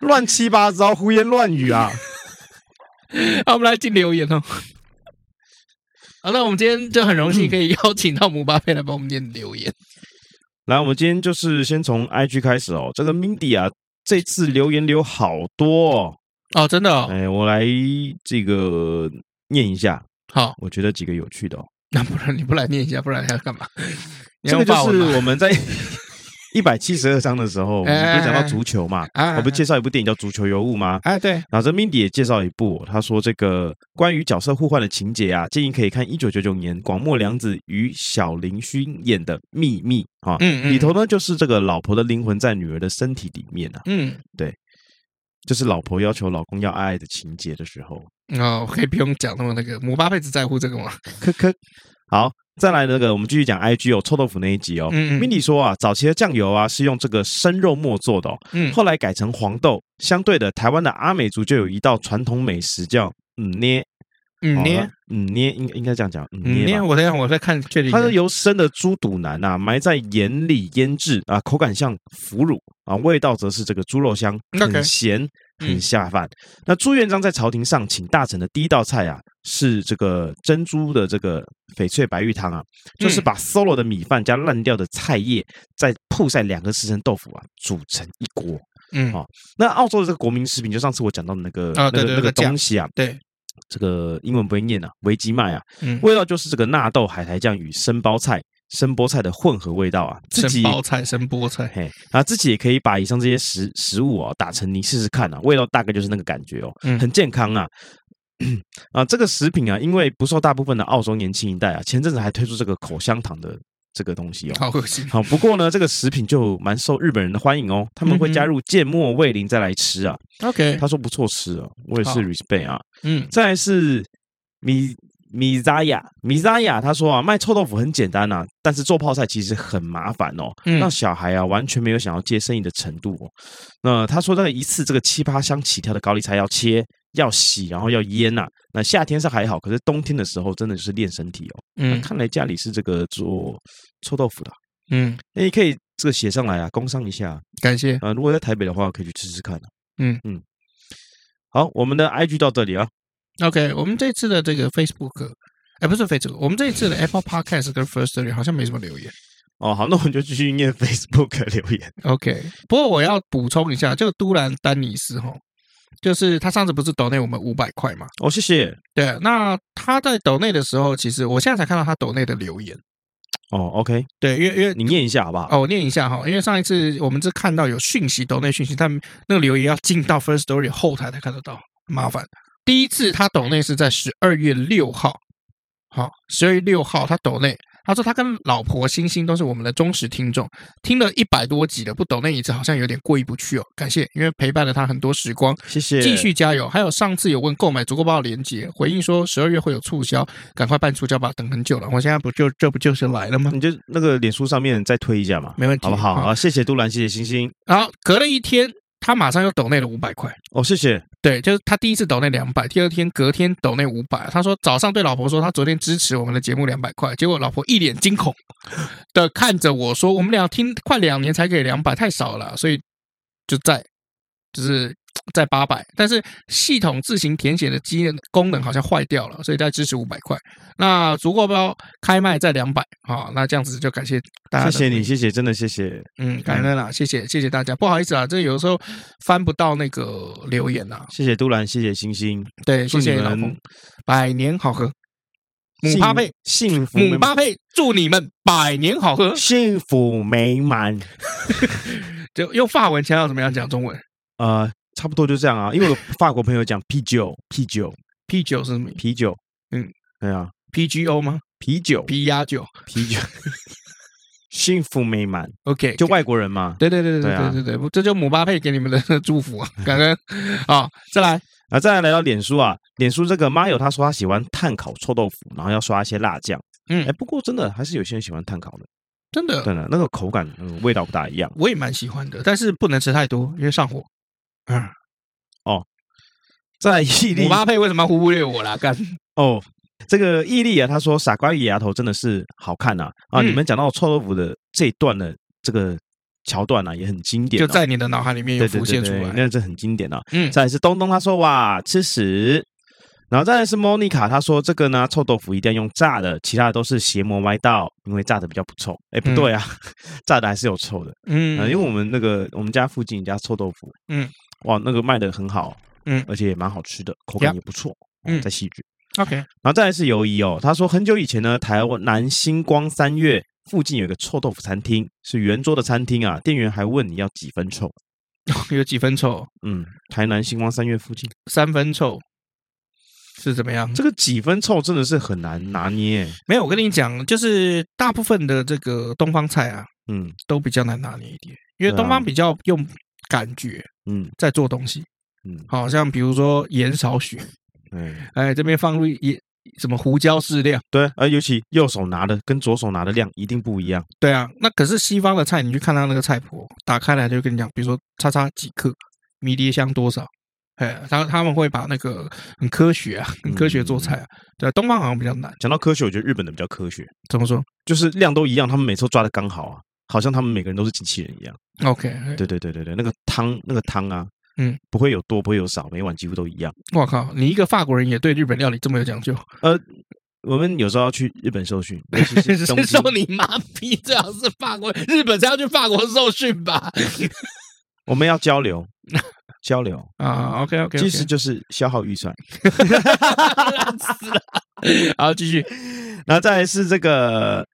[SPEAKER 4] 乱七八糟，胡言乱语啊。
[SPEAKER 1] 好，我们来进留言哦。好，那我们今天就很荣幸可以邀请到姆巴佩来帮我们念留言。
[SPEAKER 4] 来，我们今天就是先从 IG 开始哦。这个 Mindy 啊，这次留言留好多哦，
[SPEAKER 1] 哦真的哦。
[SPEAKER 4] 哎，我来这个念一下。
[SPEAKER 1] 好，
[SPEAKER 4] 我觉得几个有趣的哦。
[SPEAKER 1] 那不然你不来念一下，不然还要干嘛？
[SPEAKER 4] 这个就是我们在。一百七十二章的时候，我们不是讲到足球嘛？我不是介绍一部电影叫《足球尤物》吗？
[SPEAKER 1] 哎，对。
[SPEAKER 4] 然后这 Mindy 也介绍一部，他说这个关于角色互换的情节啊，建议可以看一九九九年广末凉子与小林薰演的《秘密》啊。嗯嗯。里头呢，就是这个老婆的灵魂在女儿的身体里面啊。嗯，对。就是老婆要求老公要爱爱的情节的时候。
[SPEAKER 1] 哦，可以不用讲那么那个，姆巴佩只在乎这个吗？
[SPEAKER 4] 科科，好。再来那个，我们继续讲 IG 哦，臭豆腐那一集哦。嗯嗯。Mindy 说啊，早期的酱油啊是用这个生肉末做的哦。嗯。后来改成黄豆，相对的，台湾的阿美族就有一道传统美食叫嗯捏。
[SPEAKER 1] 嗯捏。
[SPEAKER 4] 嗯捏，应应该这样讲。
[SPEAKER 1] 嗯捏。我在我在看，确定。
[SPEAKER 4] 它是由生的猪肚腩啊埋在盐里腌制啊，口感像腐乳啊，味道则是这个猪肉香，很咸。很下饭。那朱元璋在朝廷上请大臣的第一道菜啊，是这个珍珠的这个翡翠白玉汤啊，就是把 solo 的米饭加烂掉的菜叶，再铺晒两个时辰豆腐啊，煮成一锅。嗯，好。那澳洲的这个国民食品，就上次我讲到的那个那个那个东西啊，
[SPEAKER 1] 对，
[SPEAKER 4] 这个英文不会念啊，维吉麦啊，嗯味道就是这个纳豆海苔酱与生包菜。生菠菜的混合味道啊，自己
[SPEAKER 1] 生菠菜生菠菜，
[SPEAKER 4] 嘿，然后自己也可以把以上这些食食物哦打成泥试试看啊，味道大概就是那个感觉哦，嗯，很健康啊。啊，这个食品啊，因为不受大部分的澳洲年轻一代啊，前阵子还推出这个口香糖的这个东西哦，
[SPEAKER 1] 好恶心。
[SPEAKER 4] 好，不过呢，这个食品就蛮受日本人的欢迎哦，他们会加入芥末味淋再来吃啊。
[SPEAKER 1] OK，
[SPEAKER 4] 他说不错吃啊，我也是 respect 啊。嗯，再来是米米扎亚，米扎亚他说啊，卖臭豆腐很简单啊，但是做泡菜其实很麻烦哦，让小孩啊完全没有想要接生意的程度哦。那他说那个一次这个七八箱起跳的高丽菜要切。要洗，然后要腌呐、啊。那夏天是还好，可是冬天的时候真的就是练身体哦。嗯，看来家里是这个做臭豆腐的。嗯，那你可以这个写上来啊，工商一下，
[SPEAKER 1] 感谢
[SPEAKER 4] 啊。如果在台北的话，可以去吃吃看、啊。嗯嗯，好，我们的 IG 到这里啊。
[SPEAKER 1] OK，我们这次的这个 Facebook，哎，不是 Facebook，我们这一次的 Apple Podcast 跟 First Story 好像没什么留言。
[SPEAKER 4] 哦，好，那我们就继续念 Facebook 留言。
[SPEAKER 1] OK，不过我要补充一下，这个都兰丹尼斯哈。就是他上次不是抖内我们五百块嘛？
[SPEAKER 4] 哦，谢谢。
[SPEAKER 1] 对，那他在抖内的时候，其实我现在才看到他抖内的留言。
[SPEAKER 4] 哦，OK，
[SPEAKER 1] 对，因为因为
[SPEAKER 4] 你念一下好不好？
[SPEAKER 1] 哦，我念一下哈，因为上一次我们是看到有讯息抖内讯息，但那个留言要进到 Firstory 后台才看得到，麻烦。第一次他抖内是在十二月六号，好，十二月六号他抖内。他说他跟老婆星星都是我们的忠实听众，听了一百多集了，不抖那一次好像有点过意不去哦。感谢，因为陪伴了他很多时光，
[SPEAKER 4] 谢谢，
[SPEAKER 1] 继续加油。还有上次有问购买足够包的链接，回应说十二月会有促销，赶快办促销吧，等很久了。我现在不就这不就是来了吗？
[SPEAKER 4] 你就那个脸书上面再推一下嘛，
[SPEAKER 1] 没问题，
[SPEAKER 4] 好不好？好，谢谢杜兰，谢谢星星。
[SPEAKER 1] 然后隔了一天。他马上又抖内了五百块
[SPEAKER 4] 哦，谢谢。
[SPEAKER 1] 对，就是他第一次抖那两百，第二天隔天抖那五百。他说早上对老婆说，他昨天支持我们的节目两百块，结果老婆一脸惊恐的看着我说，我们俩听快两年才给两百，太少了，所以就在就是。在八百，但是系统自行填写的机功能好像坏掉了，所以再支持五百块。那足够包开卖在两百，好，那这样子就感谢大家。
[SPEAKER 4] 谢谢你，谢谢，真的谢谢。
[SPEAKER 1] 嗯，感恩啦，谢谢，谢谢大家。不好意思啊，这有时候翻不到那个留言啊。
[SPEAKER 4] 谢谢都兰，谢谢星星。
[SPEAKER 1] 对，谢谢老公，百年好合。姆巴佩，
[SPEAKER 4] 幸福。
[SPEAKER 1] 姆巴佩，祝你们百年好合，
[SPEAKER 4] 幸福美满。
[SPEAKER 1] 就用法文，想要怎么样讲中文？
[SPEAKER 4] 呃。差不多就这样啊，因为我法国朋友讲啤酒，啤酒，
[SPEAKER 1] 啤酒是什么？
[SPEAKER 4] 啤酒，
[SPEAKER 1] 嗯，
[SPEAKER 4] 对啊
[SPEAKER 1] ，P G O 吗？
[SPEAKER 4] 啤酒，
[SPEAKER 1] 啤鸭酒，
[SPEAKER 4] 啤酒，幸福美满。
[SPEAKER 1] OK，
[SPEAKER 4] 就外国人嘛。
[SPEAKER 1] 对对对对对对对，这就姆巴佩给你们的祝福啊，感恩。啊，再来。
[SPEAKER 4] 啊，再来来到脸书啊，脸书这个妈友他说他喜欢炭烤臭豆腐，然后要刷一些辣酱。嗯，哎，不过真的还是有些人喜欢炭烤的，
[SPEAKER 1] 真的，
[SPEAKER 4] 真的那个口感，嗯，味道不大一样。
[SPEAKER 1] 我也蛮喜欢的，但是不能吃太多，因为上火。嗯，
[SPEAKER 4] 哦，在 毅力，
[SPEAKER 1] 姆巴佩为什么要忽略我啦？干
[SPEAKER 4] 哦，这个毅力啊，他说傻瓜与野丫头真的是好看呐啊！啊嗯、你们讲到臭豆腐的这一段的这个桥段啊，也很经典，
[SPEAKER 1] 就在你的脑海里面有浮现出来，
[SPEAKER 4] 那这很经典啊。嗯，再来是东东，他说哇吃屎，然后再来是莫妮卡，他说这个呢臭豆腐一定要用炸的，其他的都是邪魔歪道，因为炸的比较不臭。哎，不对啊，嗯、炸的还是有臭的。嗯、呃，因为我们那个我们家附近一家臭豆腐，嗯。哇，那个卖的很好，嗯，而且也蛮好吃的，口感也不错，嗯，在戏剧
[SPEAKER 1] ，OK，
[SPEAKER 4] 然后再来是游移哦，他说很久以前呢，台湾南星光三月附近有个臭豆腐餐厅，是圆桌的餐厅啊，店员还问你要几分臭，
[SPEAKER 1] 有几分臭？
[SPEAKER 4] 嗯，台南星光三月附近
[SPEAKER 1] 三分臭是怎么样？
[SPEAKER 4] 这个几分臭真的是很难拿捏。
[SPEAKER 1] 没有，我跟你讲，就是大部分的这个东方菜啊，嗯，都比较难拿捏一点，因为东方比较用。感觉，嗯，在做东西，嗯，好像比如说盐少许，嗯，哎，这边放入盐什么胡椒适量，
[SPEAKER 4] 对，而尤其右手拿的跟左手拿的量一定不一样，
[SPEAKER 1] 对啊，那可是西方的菜，你去看他那个菜谱，打开来就跟你讲，比如说叉叉几克，迷迭香多少，哎，他他们会把那个很科学啊，很科学做菜啊，对，东方好像比较难。
[SPEAKER 4] 讲到科学，我觉得日本的比较科学，
[SPEAKER 1] 怎么说？
[SPEAKER 4] 就是量都一样，他们每次都抓的刚好啊。好像他们每个人都是机器人一样。
[SPEAKER 1] OK，
[SPEAKER 4] 对对对对对，那个汤那个汤啊，嗯，不会有多，不会有少，每碗几乎都一样。
[SPEAKER 1] 我靠，你一个法国人也对日本料理这么有讲究？
[SPEAKER 4] 呃，我们有时候要去日本受训，
[SPEAKER 1] 是受你妈逼，最好是法国，日本才要去法国受训吧？
[SPEAKER 4] 我们要交流 交流
[SPEAKER 1] 啊。OK OK，
[SPEAKER 4] 其实就是消耗预算。
[SPEAKER 1] 烂死了。好，继续，
[SPEAKER 4] 然后再来是这个。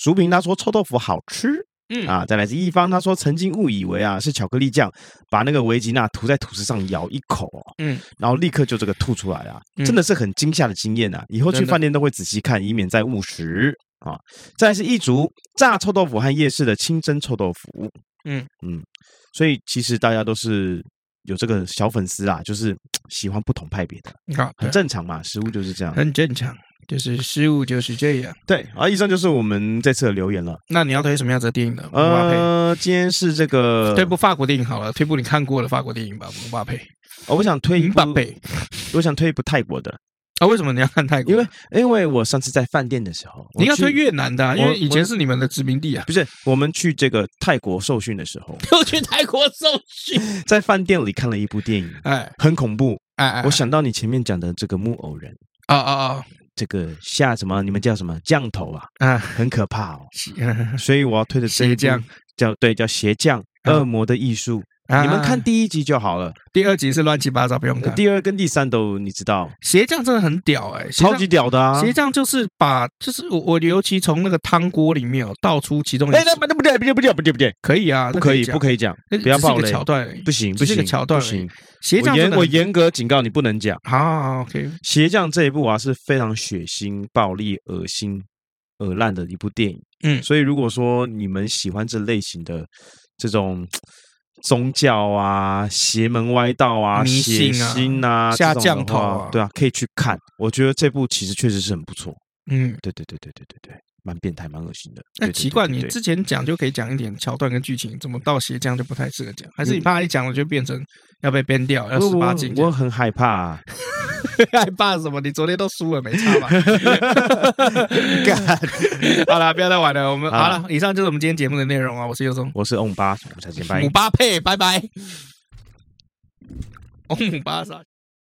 [SPEAKER 4] 淑萍他说臭豆腐好吃。嗯啊，再来是一方，他说曾经误以为啊是巧克力酱，把那个维吉娜涂在吐司上咬一口，嗯，然后立刻就这个吐出来了，真的是很惊吓的经验啊！以后去饭店都会仔细看，以免再误食啊。再来是一组炸臭豆腐和夜市的清蒸臭豆腐，嗯嗯，所以其实大家都是有这个小粉丝啊，就是 喜欢不同派别的，啊，很正常嘛，食物就是这样，
[SPEAKER 1] 很正常。就是失误就是这样。
[SPEAKER 4] 对，啊，以上就是我们这次的留言了。
[SPEAKER 1] 那你要推什么样子的电影呢？
[SPEAKER 4] 呃，今天是这个
[SPEAKER 1] 推部法国电影好了，推部你看过的法国电影吧，姆巴佩。
[SPEAKER 4] 哦，我想推姆巴佩，我想推一部泰国的。
[SPEAKER 1] 啊，为什么你要看泰国？
[SPEAKER 4] 因为因为我上次在饭店的时候，
[SPEAKER 1] 你要推越南的，因为以前是你们的殖民地啊。
[SPEAKER 4] 不是，我们去这个泰国受训的时候，
[SPEAKER 1] 又去泰国受训，
[SPEAKER 4] 在饭店里看了一部电影，哎，很恐怖。哎哎，我想到你前面讲的这个木偶人。啊啊啊！这个下什么？你们叫什么降头啊？啊，很可怕哦。所以我要推的这一部叫对，叫鞋匠恶魔的艺术。你们看第一集就好了，
[SPEAKER 1] 第二集是乱七八糟，不用看。
[SPEAKER 4] 第二跟第三都你知道，
[SPEAKER 1] 鞋匠真的很屌哎，
[SPEAKER 4] 超级屌的啊！
[SPEAKER 1] 鞋匠就是把，就是我我尤其从那个汤锅里面哦倒出其中一。哎，
[SPEAKER 4] 那不对不对不对不对不对不对，
[SPEAKER 1] 可以啊，
[SPEAKER 4] 不可以不可以讲，不要爆雷。
[SPEAKER 1] 桥段
[SPEAKER 4] 不行不行
[SPEAKER 1] 桥段
[SPEAKER 4] 不行。鞋匠我严格警告你不能讲。
[SPEAKER 1] 好，OK。
[SPEAKER 4] 鞋匠这一部啊是非常血腥、暴力、恶心、恶烂的一部电影。嗯，所以如果说你们喜欢这类型的这种。宗教啊，邪门歪道啊，迷信啊，血腥啊，
[SPEAKER 1] 下降头啊，
[SPEAKER 4] 对啊，可以去看。我觉得这部其实确实是很不错。嗯，对对对对对对对，蛮变态，蛮恶心的。
[SPEAKER 1] 那奇怪，你之前讲就可以讲一点桥段跟剧情，怎么到鞋匠就不太适合讲？还是你怕一讲了就变成要被 ban 掉，要十八禁？
[SPEAKER 4] 我很害怕啊。
[SPEAKER 1] 害怕什么？你昨天都输了，没差吧？好了，不要再玩了。我们好了，以上就是我们今天节目的内容啊。我是尤松，
[SPEAKER 4] 我是欧姆巴，我们下期见，拜。
[SPEAKER 1] 姆巴佩，拜拜。欧姆巴萨。